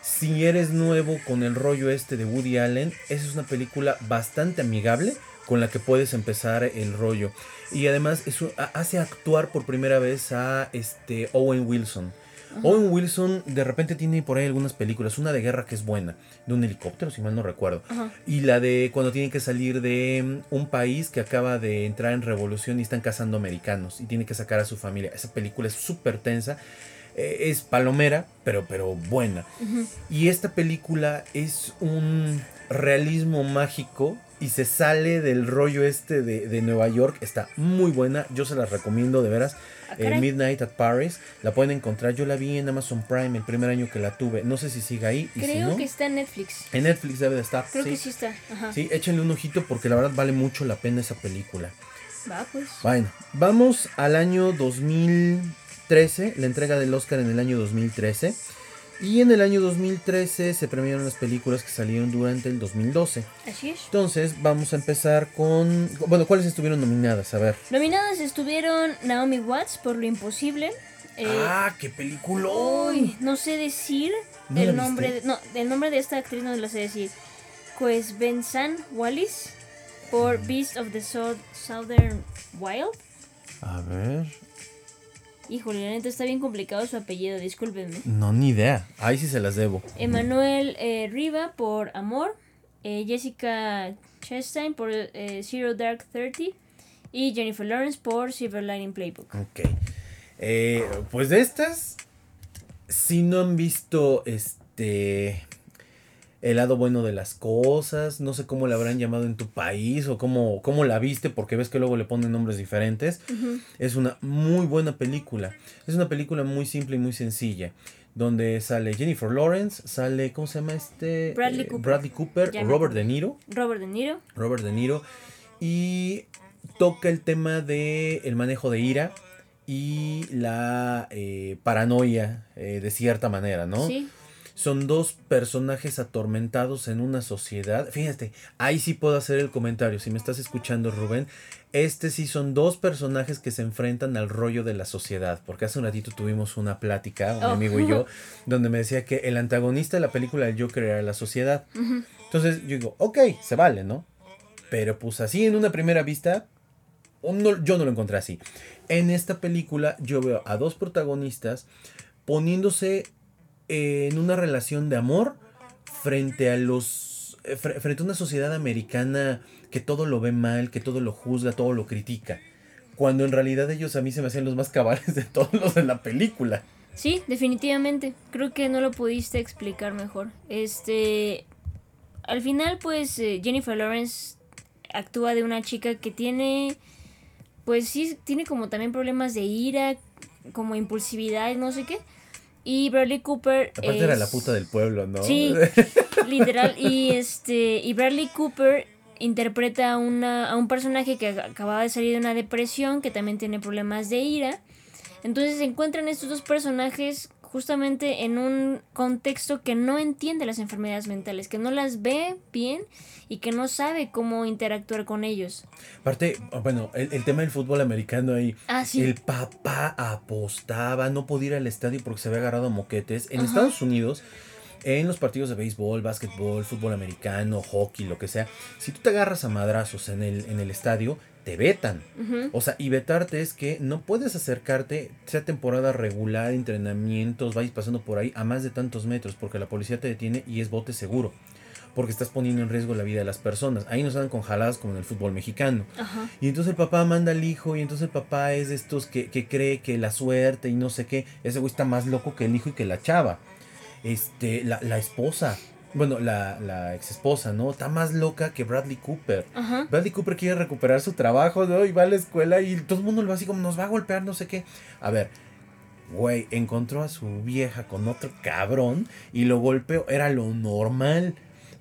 Si eres nuevo con el rollo este de Woody Allen, esa es una película bastante amigable con la que puedes empezar el rollo. Y además eso ha- hace actuar por primera vez a este Owen Wilson. Owen Wilson de repente tiene por ahí algunas películas, una de guerra que es buena, de un helicóptero, si mal no recuerdo, Ajá. y la de cuando tiene que salir de mm, un país que acaba de entrar en revolución y están cazando americanos y tiene que sacar a su familia. Esa película es súper tensa, eh, es palomera, pero, pero buena. Y esta película es un realismo mágico y se sale del rollo este de, de Nueva York. Está muy buena, yo se las recomiendo de veras. Ah, Eh. Midnight at Paris, la pueden encontrar. Yo la vi en Amazon Prime el primer año que la tuve. No sé si sigue ahí. Y si Creo no, que está en Netflix. en Netflix debe de estar. Creo sí. que sí está. Ajá. Sí, échenle un ojito porque la verdad vale mucho la pena esa película. Va, pues. Bueno, vamos al año 2013, la entrega del Oscar en el año 2013. Y en el año 2013 se premiaron las películas que salieron durante el 2012. Así es. Entonces vamos a empezar con... Bueno, ¿cuáles estuvieron nominadas? A ver. Nominadas estuvieron Naomi Watts por Lo Imposible. eh, ¡Ah, qué película! Uy, no sé decir ¿No la el nombre, de, no, el nombre de esta actriz no lo sé decir. Pues Benzan Wallis por Beast of the Sou- Southern Wild. A ver... Híjole, la neta está bien complicado su apellido, discúlpenme. No, ni idea. Ahí sí se las debo. Emanuel eh, Riva por Amor. eh, Jessica Chastain por eh, Zero Dark Thirty. Y Jennifer Lawrence por Silver Lining Playbook. Ok. Pues de estas, si no han visto este el lado bueno de las cosas, no sé cómo la habrán llamado en tu país o cómo, cómo la viste, porque ves que luego le ponen nombres diferentes. Es una muy buena película. Es una película muy simple y muy sencilla. Donde sale Jennifer Lawrence, sale, ¿cómo se llama este? Bradley Eh, Cooper. Bradley Cooper, me Robert. De Niro. Robert De Niro. Robert De Niro y toca el tema de el manejo de ira y la eh, paranoia eh, de cierta manera, ¿no? Sí. Son dos personajes atormentados en una sociedad. Fíjate, ahí sí puedo hacer el comentario. Si me estás escuchando, Rubén, este sí son dos personajes que se enfrentan al rollo de la sociedad. Porque hace un ratito tuvimos una plática, un Oh. amigo y yo, donde me decía que el antagonista de la película del Joker era la sociedad. Entonces yo digo, ok, se vale, ¿no? Pero pues así en una primera vista, no- yo no lo encontré así. En esta película yo veo a dos protagonistas poniéndose en una relación de amor frente a los eh, fre- frente a una sociedad americana que todo lo ve mal, que todo lo juzga, todo lo critica. Cuando en realidad ellos a mí se me hacían los más cabales de todos los de la película. Sí, definitivamente. Creo que no lo pudiste explicar mejor. Este. Al final, pues eh, Jennifer Lawrence actúa de una chica que tiene. Pues sí, tiene como también problemas de ira, como impulsividad no sé qué. Y Bradley Cooper. Aparte era la puta del pueblo, ¿no? Sí, literal. Y este. Y Bradley Cooper interpreta a, una, a un personaje que ac- acababa de salir de una depresión, que también tiene problemas de ira. Entonces se encuentran estos dos personajes justamente en un contexto que no entiende las enfermedades mentales, que no las ve bien y que no sabe cómo interactuar con ellos. Aparte, bueno, el, el tema del fútbol americano ahí. Ah, sí. El papá apostaba, no podía ir al estadio porque se había agarrado a moquetes. En Ajá. Estados Unidos, en los partidos de béisbol, básquetbol, fútbol americano, hockey, lo que sea, si tú te agarras a madrazos en el, en el estadio, te vetan. O sea, y vetarte es que no puedes acercarte, sea temporada regular, entrenamientos, vais pasando por ahí a más de tantos metros, porque la policía te detiene y es bote seguro. Porque estás poniendo en riesgo la vida de las personas. Ahí nos dan con jaladas como en el fútbol mexicano. Ajá. Y entonces el papá manda al hijo y entonces el papá es de estos que, que cree que la suerte y no sé qué. Ese güey está más loco que el hijo y que la chava. Este, la, la esposa. Bueno, la, la ex esposa, ¿no? Está más loca que Bradley Cooper. Ajá. Bradley Cooper quiere recuperar su trabajo, ¿no? Y va a la escuela y todo el mundo lo va así como nos va a golpear, no sé qué. A ver, güey, encontró a su vieja con otro cabrón y lo golpeó. Era lo normal.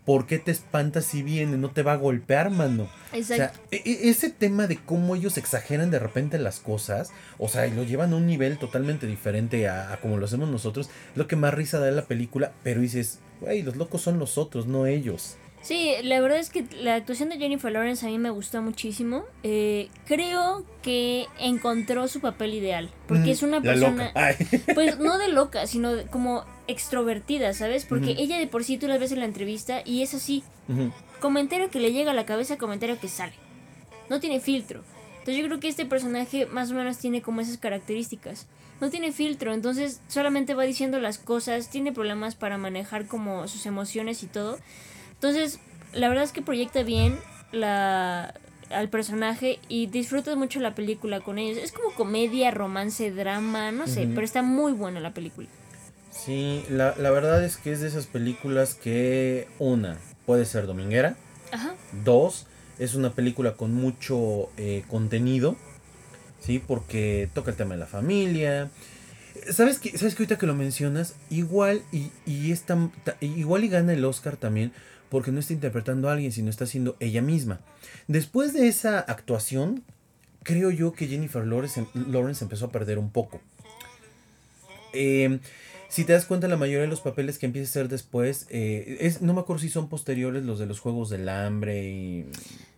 ¿Por qué te espantas si viene? No te va a golpear, mano. O sea, Exacto. e- e- ese tema de cómo ellos exageran de repente las cosas, o sea, y lo llevan a un nivel totalmente diferente a, a como lo hacemos nosotros, es lo que más risa da en la película, pero dices, güey, los locos son los otros, no ellos. Sí, la verdad es que la actuación de Jennifer Lawrence a mí me gustó muchísimo. Eh, creo que encontró su papel ideal. Porque Mm, es una persona. loca. Pues no de loca, sino de- como extrovertida, ¿sabes? Porque ella de por sí tú la ves en la entrevista y es así. Comentario que le llega a la cabeza, comentario que sale. No tiene filtro. Entonces yo creo que este personaje más o menos tiene como esas características. no tiene filtro, entonces solamente va diciendo las cosas, tiene problemas para manejar como sus emociones y todo. Entonces, la verdad es que proyecta bien la al personaje y disfrutas mucho la película con ellos. Es como comedia, romance, drama, no sé, pero está muy buena la película. Sí, la, la, verdad es que es de esas películas que una puede ser dominguera, Ajá. dos es una película con mucho eh, contenido, sí, porque toca el tema de la familia. ¿Sabes que, ¿Sabes que ahorita que lo mencionas? Igual y, y es igual y gana el Oscar también porque no está interpretando a alguien, sino está siendo ella misma. Después de esa actuación, creo yo que Jennifer Lawrence, Lawrence empezó a perder un poco. Eh, si te das cuenta, la mayoría de los papeles que empieza a hacer después, eh, es, no me acuerdo si son posteriores los de los Juegos del Hambre y...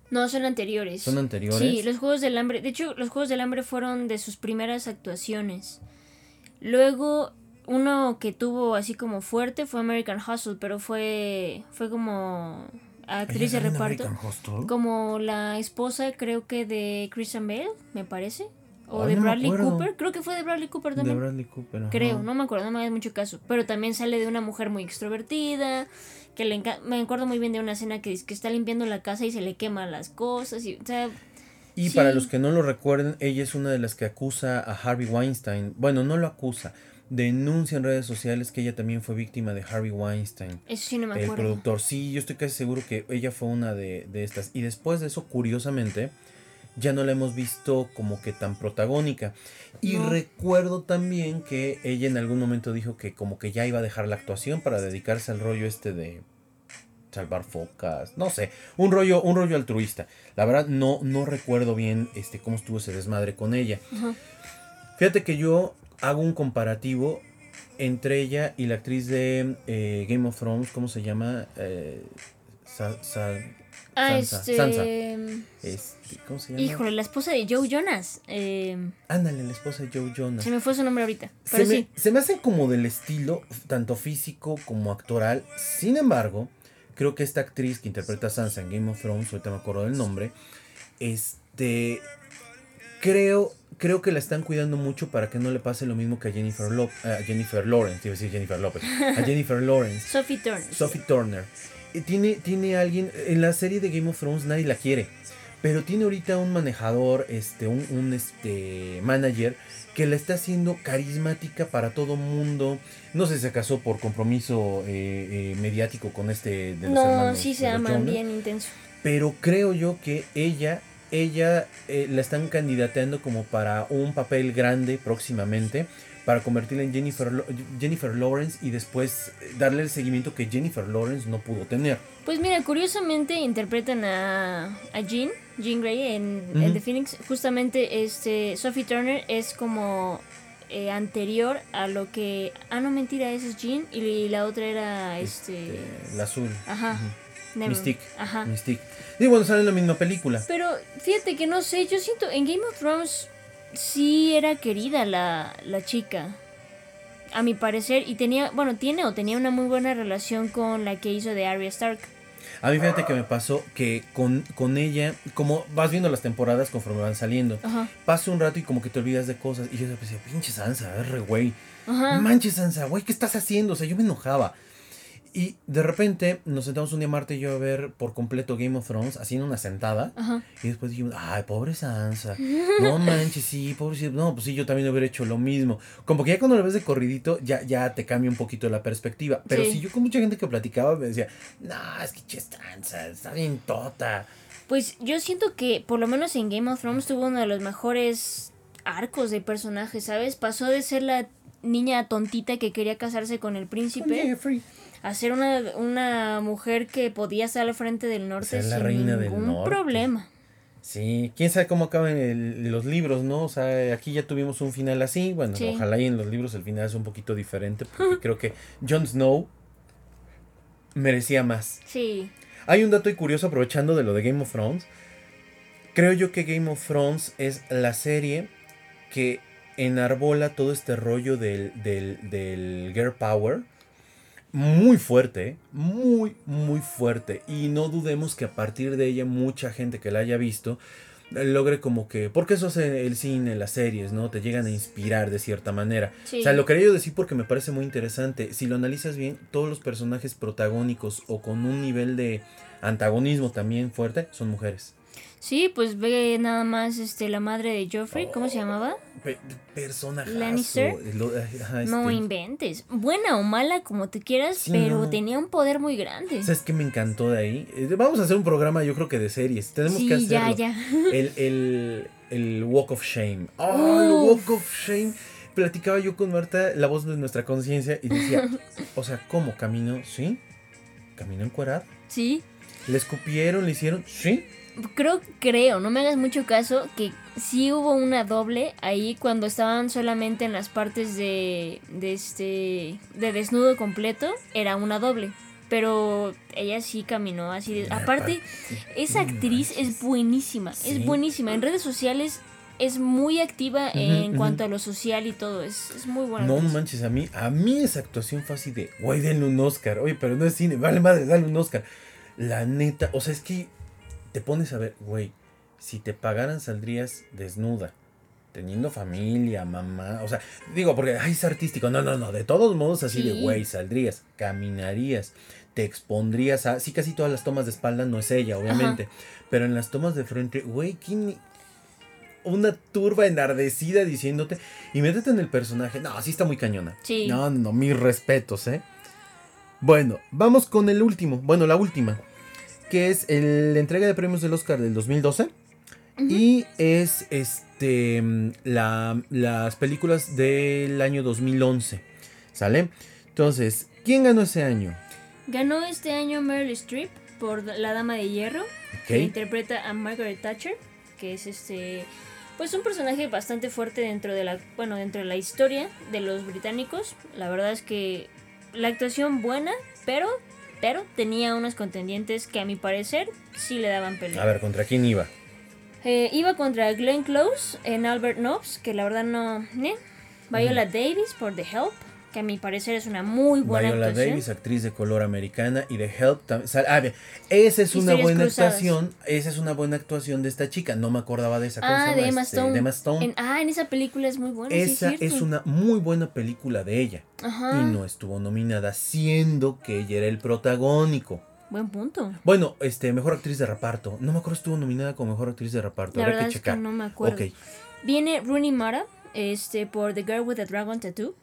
No, son anteriores. Son anteriores. Sí, los Juegos del Hambre. De hecho, los Juegos del Hambre fueron de sus primeras actuaciones. Luego uno que tuvo así como fuerte fue American Hustle, pero fue fue como actriz de reparto. Como la esposa, creo que de Christian Bale, me parece. O de Bradley Cooper. Creo que fue de Bradley Cooper también. De Bradley Cooper. Creo, no me acuerdo, no me hagas mucho caso. Pero también sale de una mujer muy extrovertida. Que le me acuerdo muy bien de una escena que, que está limpiando la casa y se le queman las cosas. Y, o sea, y para los que no lo recuerden, ella es una de las que acusa a Harvey Weinstein. Bueno, no lo acusa denuncia en redes sociales que ella también fue víctima de Harvey Weinstein. Eso sí no me acuerdo. El productor. Sí, yo estoy casi seguro que ella fue una de, estas. Y después de eso, curiosamente, ya no la hemos visto como que tan protagónica. Y recuerdo también que ella en algún momento dijo que como que ya iba a dejar la actuación para dedicarse al rollo este de salvar focas, no sé, un rollo, un rollo altruista. La verdad no, no recuerdo bien este, cómo estuvo ese desmadre con ella. Fíjate que yo hago un comparativo entre ella y la actriz de eh, Game of Thrones, ¿cómo se llama? Eh, ah, Sansa. Este... Sansa. Este, ¿Cómo se llama? Híjole, la esposa de Joe Jonas. Eh... Ándale, la esposa de Joe Jonas. Se me fue su nombre ahorita. Pero se, sí. me, se me hace como del estilo, tanto físico como actoral. Sin embargo, creo que esta actriz que interpreta a Sansa en Game of Thrones, ahorita me acuerdo del nombre, este. Creo creo que la están cuidando mucho para que no le pase lo mismo que a Jennifer, Jennifer Lawrence, iba a decir Jennifer López, a Jennifer Lawrence. Sophie Turner. Sophie Turner. Tiene, tiene alguien, en la serie de Game of Thrones nadie la quiere, pero tiene ahorita un manejador, este, un, un este, manager que la está haciendo carismática para todo mundo. No sé si se casó por compromiso eh, eh, mediático con este de los no, sí se aman bien intenso. Pero creo yo que ella ella eh, la están candidateando como para un papel grande próximamente para convertirla en Jennifer, Jennifer Lawrence y después eh, darle el seguimiento que Jennifer Lawrence no pudo tener. Pues mira, curiosamente interpretan a, a Jean, Jean Grey en, The Phoenix. Justamente este Sophie Turner es como eh, anterior a lo que... Ah, no, mentira, esa es Jean y la otra era este... este la azul. Ajá. Mystique. Ajá. Mystique. Y bueno, sale en la misma película. Pero fíjate que no sé, yo siento, en Game of Thrones sí era querida la, la chica. A mi parecer, y tenía, bueno, tiene o tenía una muy buena relación con la que hizo de Arya Stark. A mí fíjate que me pasó que con, con ella, como vas viendo las temporadas conforme van saliendo, pasa un rato y como que te olvidas de cosas. Y yo decía, pinche Sansa, re güey. Manches Sansa, güey, ¿qué estás haciendo? O sea, yo me enojaba. Y de repente nos sentamos un día Marta y yo a ver por completo Game of Thrones haciendo una sentada. Y después dijimos, ay, pobre Sansa. No manches, sí, pobre No, pues sí, yo también hubiera hecho lo mismo. Como que ya cuando lo ves de corridito, ya, ya te cambia un poquito la perspectiva. Pero si yo con mucha gente que platicaba me decía, no, es que che Sansa, está bien tota. Pues yo siento que por lo menos en Game of Thrones tuvo uno de los mejores arcos de personajes, ¿sabes? Pasó de ser la niña tontita que quería casarse con el príncipe a ser una, una mujer que podía estar al frente del norte sin ningún problema. Sí, quién sabe cómo acaban los libros, ¿no? O sea, aquí ya tuvimos un final así. Bueno, ojalá y en los libros el final es un poquito diferente, porque creo que Jon Snow merecía más. Sí. Hay un dato curioso aprovechando de lo de Game of Thrones. Creo yo que Game of Thrones es la serie que enarbola todo este rollo del, del, del girl power muy fuerte, muy, muy fuerte. Y no dudemos que a partir de ella mucha gente que la haya visto logre como que, porque eso hace el cine, las series, ¿no? Te llegan a inspirar de cierta manera. Sí. O sea, lo quería yo decir porque me parece muy interesante. Si lo analizas bien, todos los personajes protagónicos o con un nivel de antagonismo también fuerte son mujeres. Sí, pues ve nada más este la madre de Joffrey, ¿cómo se llamaba? Pe personaje. Lannister. No inventes. Buena o mala, como te quieras, Sí, pero no. tenía un poder muy grande. ¿Sabes qué me encantó de ahí? Eh, Vamos a hacer un programa, yo creo que de series. Tenemos sí, que hacerlo. ya, ya. El, el, el Walk of Shame. ¡Oh, el. Walk of Shame! Platicaba yo con Marta, la voz de nuestra conciencia, y decía, o sea, ¿cómo caminó? ¿Sí? ¿Caminó encuerado? Sí. ¿Le escupieron? ¿Le hicieron? ¿Sí? Creo, creo, no me hagas mucho caso, que sí hubo una doble ahí cuando estaban solamente en las partes de, de este, de desnudo completo, era una doble. Pero ella sí caminó así. de- aparte, esa actriz es buenísima, Sí. es buenísima. En redes sociales es muy activa en cuanto a lo social y todo. Es, es muy buena. No manches, a mí, a mí esa actuación fue así de, güey, denle un Oscar. Oye, pero no es cine, vale madre, dale un Oscar. La neta, o sea, es que te pones a ver, güey, si te pagaran saldrías desnuda, teniendo familia, mamá, o sea, digo, porque, ay, es artístico, no, no, no, de todos modos así de, güey, saldrías, caminarías, te expondrías a, sí, casi todas las tomas de espalda no es ella, obviamente, pero en las tomas de frente, güey, ¿quién, una turba enardecida diciéndote y métete en el personaje. No, así está muy cañona. Sí. No, no, mis respetos, ¿eh? Bueno, vamos con el último. Bueno, la última. Que es el- la entrega de premios del Oscar del 2012. Y es este la- las películas del año 2011. ¿Sale? Entonces, ¿quién ganó ese año? Ganó este año Meryl Streep por La Dama de Hierro, que interpreta a Margaret Thatcher, que es este pues un personaje bastante fuerte dentro de la bueno, dentro de la historia de los británicos. La verdad es que la actuación buena, pero pero tenía unos contendientes que a mi parecer sí le daban pelea. A ver, ¿contra quién iba? Eh, iba contra Glenn Close en Albert Nobbs, que la verdad no, ¿eh? Viola Davis por The Help, que a mi parecer es una muy buena Viola actuación. Davis, actriz de color americana y de Help también. sal- A ver, esa es una Historias buena cruzadas. actuación. Esa es una buena actuación de esta chica. No me acordaba de esa cosa. Ah, de Emma Stone. de Emma Stone. En- ah, en esa película es muy buena. sí esa es, una muy buena película de ella. Ajá. Y no estuvo nominada, siendo que ella era el protagónico. Buen punto. Bueno, este, mejor actriz de reparto. No me acuerdo, estuvo nominada como mejor actriz de reparto. La Habrá verdad que es que checar. no me acuerdo. Ok. Viene Rooney Mara, este, por The Girl with the Dragon Tattoo.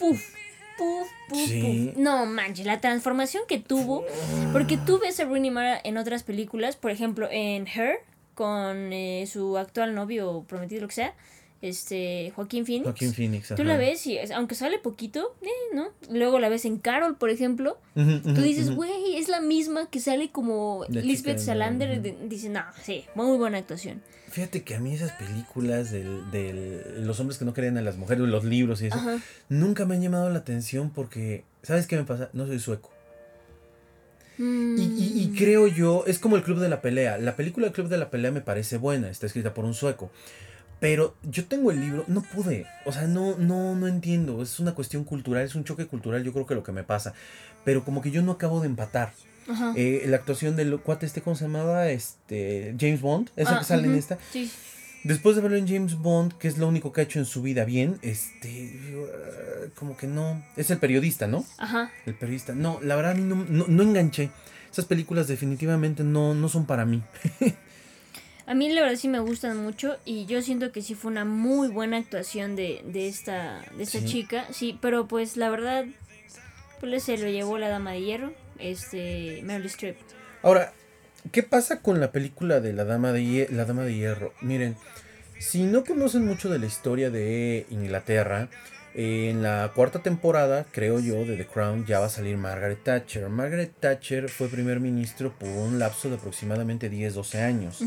Puf, puf, puf, Sí. puf. No manches, la transformación que tuvo. Porque tú ves a Rooney Mara en otras películas, por ejemplo, en Her, con eh, su actual novio prometido, lo que sea, este, Joaquín Phoenix. Joaquín Phoenix. Tú ajá. la ves y, aunque sale poquito, eh, ¿no? Luego la ves en Carol, por ejemplo. Ujú, Tú ujú, dices, güey, es la misma que sale como La Lisbeth Salander. de- Dice, no, sí, muy buena actuación. Fíjate que a mí esas películas del, del- los hombres que no querían a las mujeres, los libros y eso, Ajá. nunca me han llamado la atención porque, ¿sabes qué me pasa? No soy sueco. Y, y- y Mm. creo yo, es como el Club de la Pelea. La película El Club de la Pelea me parece buena, está escrita por un sueco. Pero yo tengo el libro, no pude. O sea, no, no, no entiendo. Es una cuestión cultural, es un choque cultural, yo creo que lo que me pasa. Pero como que yo no acabo de empatar. Ajá. Eh, la actuación del cuate este, ¿cómo se llamaba? Este, James Bond, esa Ah, que sale en ujú, esta. Sí. Después de verlo en James Bond, que es lo único que ha hecho en su vida bien, este, uh, como que no. Es el periodista, ¿no? Ajá. El periodista. No, la verdad a mí no, no, no enganché. Esas películas definitivamente no, no son para mí. A mí la verdad sí me gustan mucho y yo siento que sí fue una muy buena actuación de, de esta, de esta Sí. chica. Sí, pero pues la verdad, pues se lo llevó la dama de hierro, este, Meryl Streep. Ahora, ¿qué pasa con la película de La Dama de, la Dama de Hierro? Miren, si no conocen mucho de la historia de Inglaterra, en la cuarta temporada, creo yo, de The Crown ya va a salir Margaret Thatcher. Margaret Thatcher fue primer ministro por un lapso de aproximadamente 10-12 años.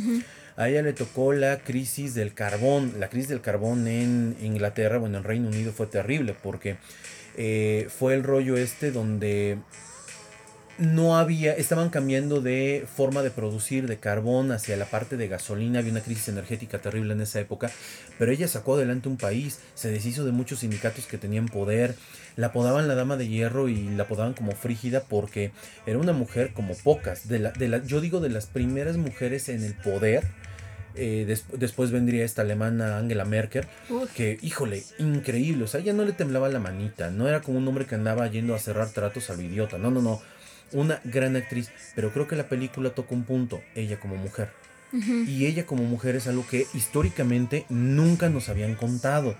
A ella le tocó la crisis del carbón. La crisis del carbón en Inglaterra, bueno, en Reino Unido fue terrible porque eh, fue el rollo este donde no había, estaban cambiando de forma de producir de carbón hacia la parte de gasolina, había una crisis energética terrible en esa época, pero ella sacó adelante un país, se deshizo de muchos sindicatos que tenían poder, la apodaban la dama de hierro y la apodaban como frígida porque era una mujer como pocas, de la, de la, yo digo de las primeras mujeres en el poder Eh, des- después vendría esta alemana Angela Merkel, que, híjole, increíble. O sea, ella no le temblaba la manita. No era como un hombre que andaba yendo a cerrar tratos al idiota. No, no, no. Una gran actriz. Pero creo que la película toca un punto. Ella como mujer. Y ella como mujer es algo que históricamente nunca nos habían contado.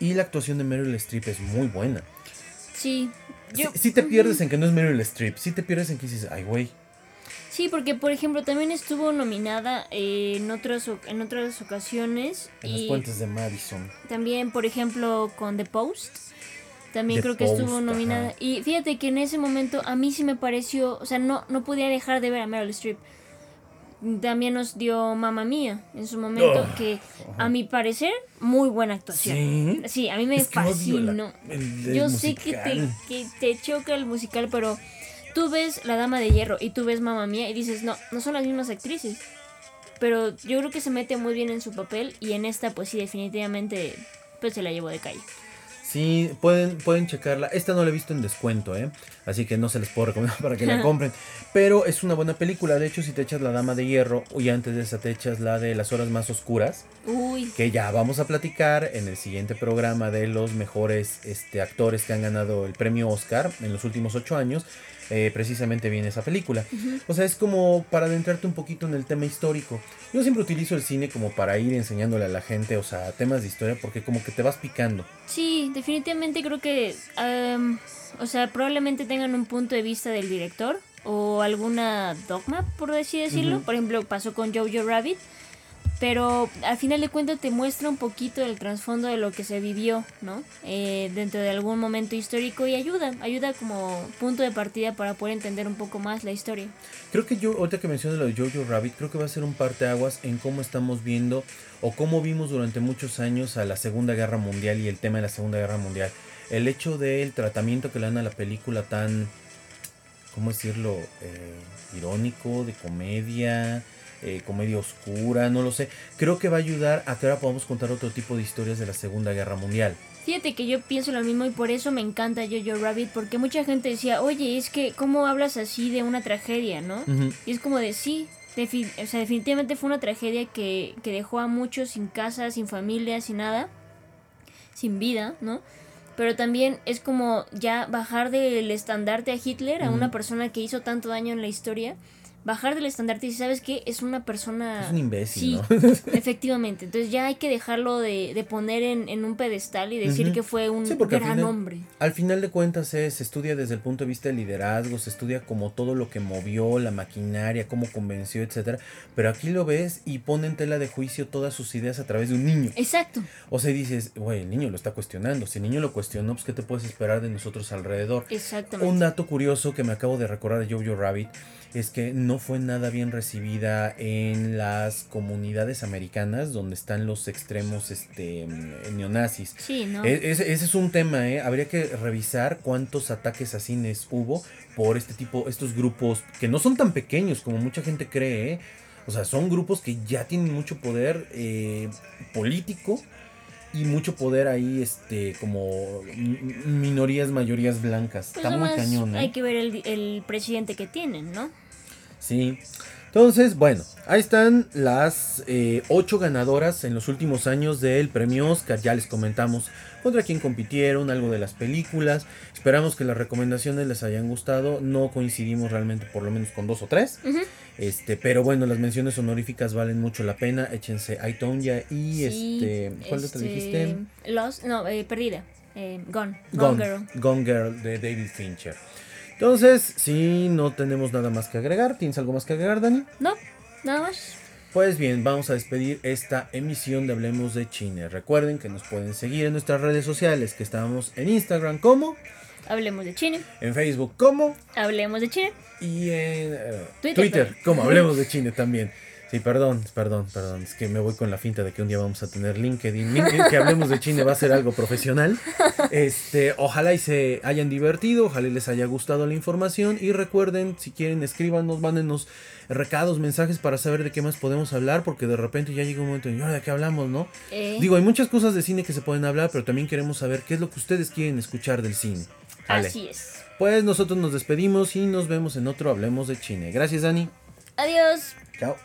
Y la actuación de Meryl Streep es muy buena. Sí. Yo, Si te pierdes en que no es Meryl Streep. Si te pierdes en que dices, ay, güey. Sí, porque por ejemplo también estuvo nominada eh, en otras en otras ocasiones En los puentes de Madison. también por ejemplo con The Post. También The creo que Post, estuvo nominada. ajá. Y fíjate que en ese momento a mí sí me pareció, o sea, no, no podía dejar de ver a Meryl Streep. También nos dio Mamma Mía en su momento, que a mi parecer, muy buena actuación. Sí. Sí, a mí me Es fascinó. la- el- el Yo sé que te, que te choca el musical, pero tú ves La Dama de Hierro y tú ves Mamma Mía y dices, no, no son las mismas actrices. Pero yo creo que se mete muy bien en su papel y en esta, pues sí, definitivamente, pues se la llevó de calle. Sí, pueden, pueden checarla. Esta no la he visto en descuento, ¿eh? Así que no se les puedo recomendar para que la compren. Pero es una buena película. De hecho, si te echas La Dama de Hierro y antes de esa te echas la de Las Horas Más Oscuras, Uy, que ya vamos a platicar en el siguiente programa de los mejores este, actores que han ganado el premio Oscar en los últimos ocho años. Eh, precisamente viene esa película. O sea, es como para adentrarte un poquito en el tema histórico. Yo siempre utilizo el cine como para ir enseñándole a la gente, o sea, temas de historia, porque como que te vas picando. sí, definitivamente creo que, am, o sea, probablemente tengan un punto de vista del director o alguna dogma, por así decirlo. Ujú. Por ejemplo, pasó con Jojo Rabbit. Pero al final de cuentas te muestra un poquito el trasfondo de lo que se vivió, ¿no? Eh, dentro de algún momento histórico y ayuda, ayuda como punto de partida para poder entender un poco más la historia. Creo que yo, ahorita que mencionas lo de Jojo Rabbit, creo que va a ser un parteaguas en cómo estamos viendo o cómo vimos durante muchos años a la Segunda Guerra Mundial y el tema de la Segunda Guerra Mundial. El hecho del tratamiento que le dan a la película tan, ¿cómo decirlo? Eh, irónico, de comedia, eh, comedia oscura, no lo sé. Creo que va a ayudar a que ahora podamos contar otro tipo de historias de la Segunda Guerra Mundial. Fíjate que yo pienso lo mismo y por eso me encanta Jojo Rabbit, porque mucha gente decía, oye, es que, ¿cómo hablas así de una tragedia, no? Y es como de sí, defi- o sea, definitivamente fue una tragedia que, que dejó a muchos sin casa, sin familia, sin nada, sin vida, ¿no? Pero también es como ya bajar del estandarte a Hitler, a una persona que hizo tanto daño en la historia, bajar del estandarte y ¿sabes qué? Es una persona... Es un imbécil, Sí, ¿no? efectivamente. Entonces ya hay que dejarlo de, de poner en, en un pedestal y decir que fue un Sí, porque al gran final- hombre. Al final de cuentas es, se estudia desde el punto de vista del liderazgo, se estudia como todo lo que movió, la maquinaria, cómo convenció, etcétera. Pero aquí lo ves y pone en tela de juicio todas sus ideas a través de un niño. Exacto. O sea, dices, güey, el niño lo está cuestionando. Si el niño lo cuestionó, pues ¿qué te puedes esperar de nosotros alrededor? Exactamente. Un dato curioso que me acabo de recordar de Jojo Rabbit es que no fue nada bien recibida en las comunidades americanas donde están los extremos este, neonazis. Sí, ¿no? E- Ese, ese es un tema, ¿eh? Habría que revisar cuántos ataques a cines hubo por este tipo, estos grupos que no son tan pequeños como mucha gente cree, ¿eh? O sea, son grupos que ya tienen mucho poder eh, político y mucho poder ahí, este, como minorías, mayorías blancas. Pues Está muy cañón, ¿eh? Hay que ver el, el presidente que tienen, ¿no? Sí. Entonces, bueno, ahí están las eh, ocho ganadoras en los últimos años del premio Oscar. Ya les comentamos contra quién compitieron, algo de las películas. Esperamos que las recomendaciones les hayan gustado. No coincidimos realmente por lo menos con dos o tres. Este, pero bueno, las menciones honoríficas valen mucho la pena. Échense Aitonia y Sí, este. ¿Cuál este, dijiste? Lost, no, eh, perdida. Eh, gone. Gone, Gone, Girl. Gone Girl de David Fincher. Entonces, si no tenemos nada más que agregar, ¿tienes algo más que agregar, Dani? No, nada más. Pues bien, vamos a despedir esta emisión de Hablemos de Chile. Recuerden que nos pueden seguir en nuestras redes sociales, que estamos en Instagram como, Hablemos de Chile. en Facebook como Hablemos de Chile. y en eh, Twitter, Twitter, como Hablemos de Chile también. Sí, perdón, perdón, perdón. Es que me voy con la finta de que un día vamos a tener LinkedIn. LinkedIn, que hablemos de Chile va a ser algo profesional. Este, ojalá y se hayan divertido, ojalá y les haya gustado la información. Y recuerden, si quieren, escríbanos, mándenos recados, mensajes para saber de qué más podemos hablar, porque de repente ya llega un momento ahora de qué hablamos, ¿no? Eh, Digo, hay muchas cosas de cine que se pueden hablar, pero también queremos saber qué es lo que ustedes quieren escuchar del cine. Así es. Pues nosotros nos despedimos y nos vemos en otro Hablemos de Chile. Gracias, Dani. Adiós. Chao.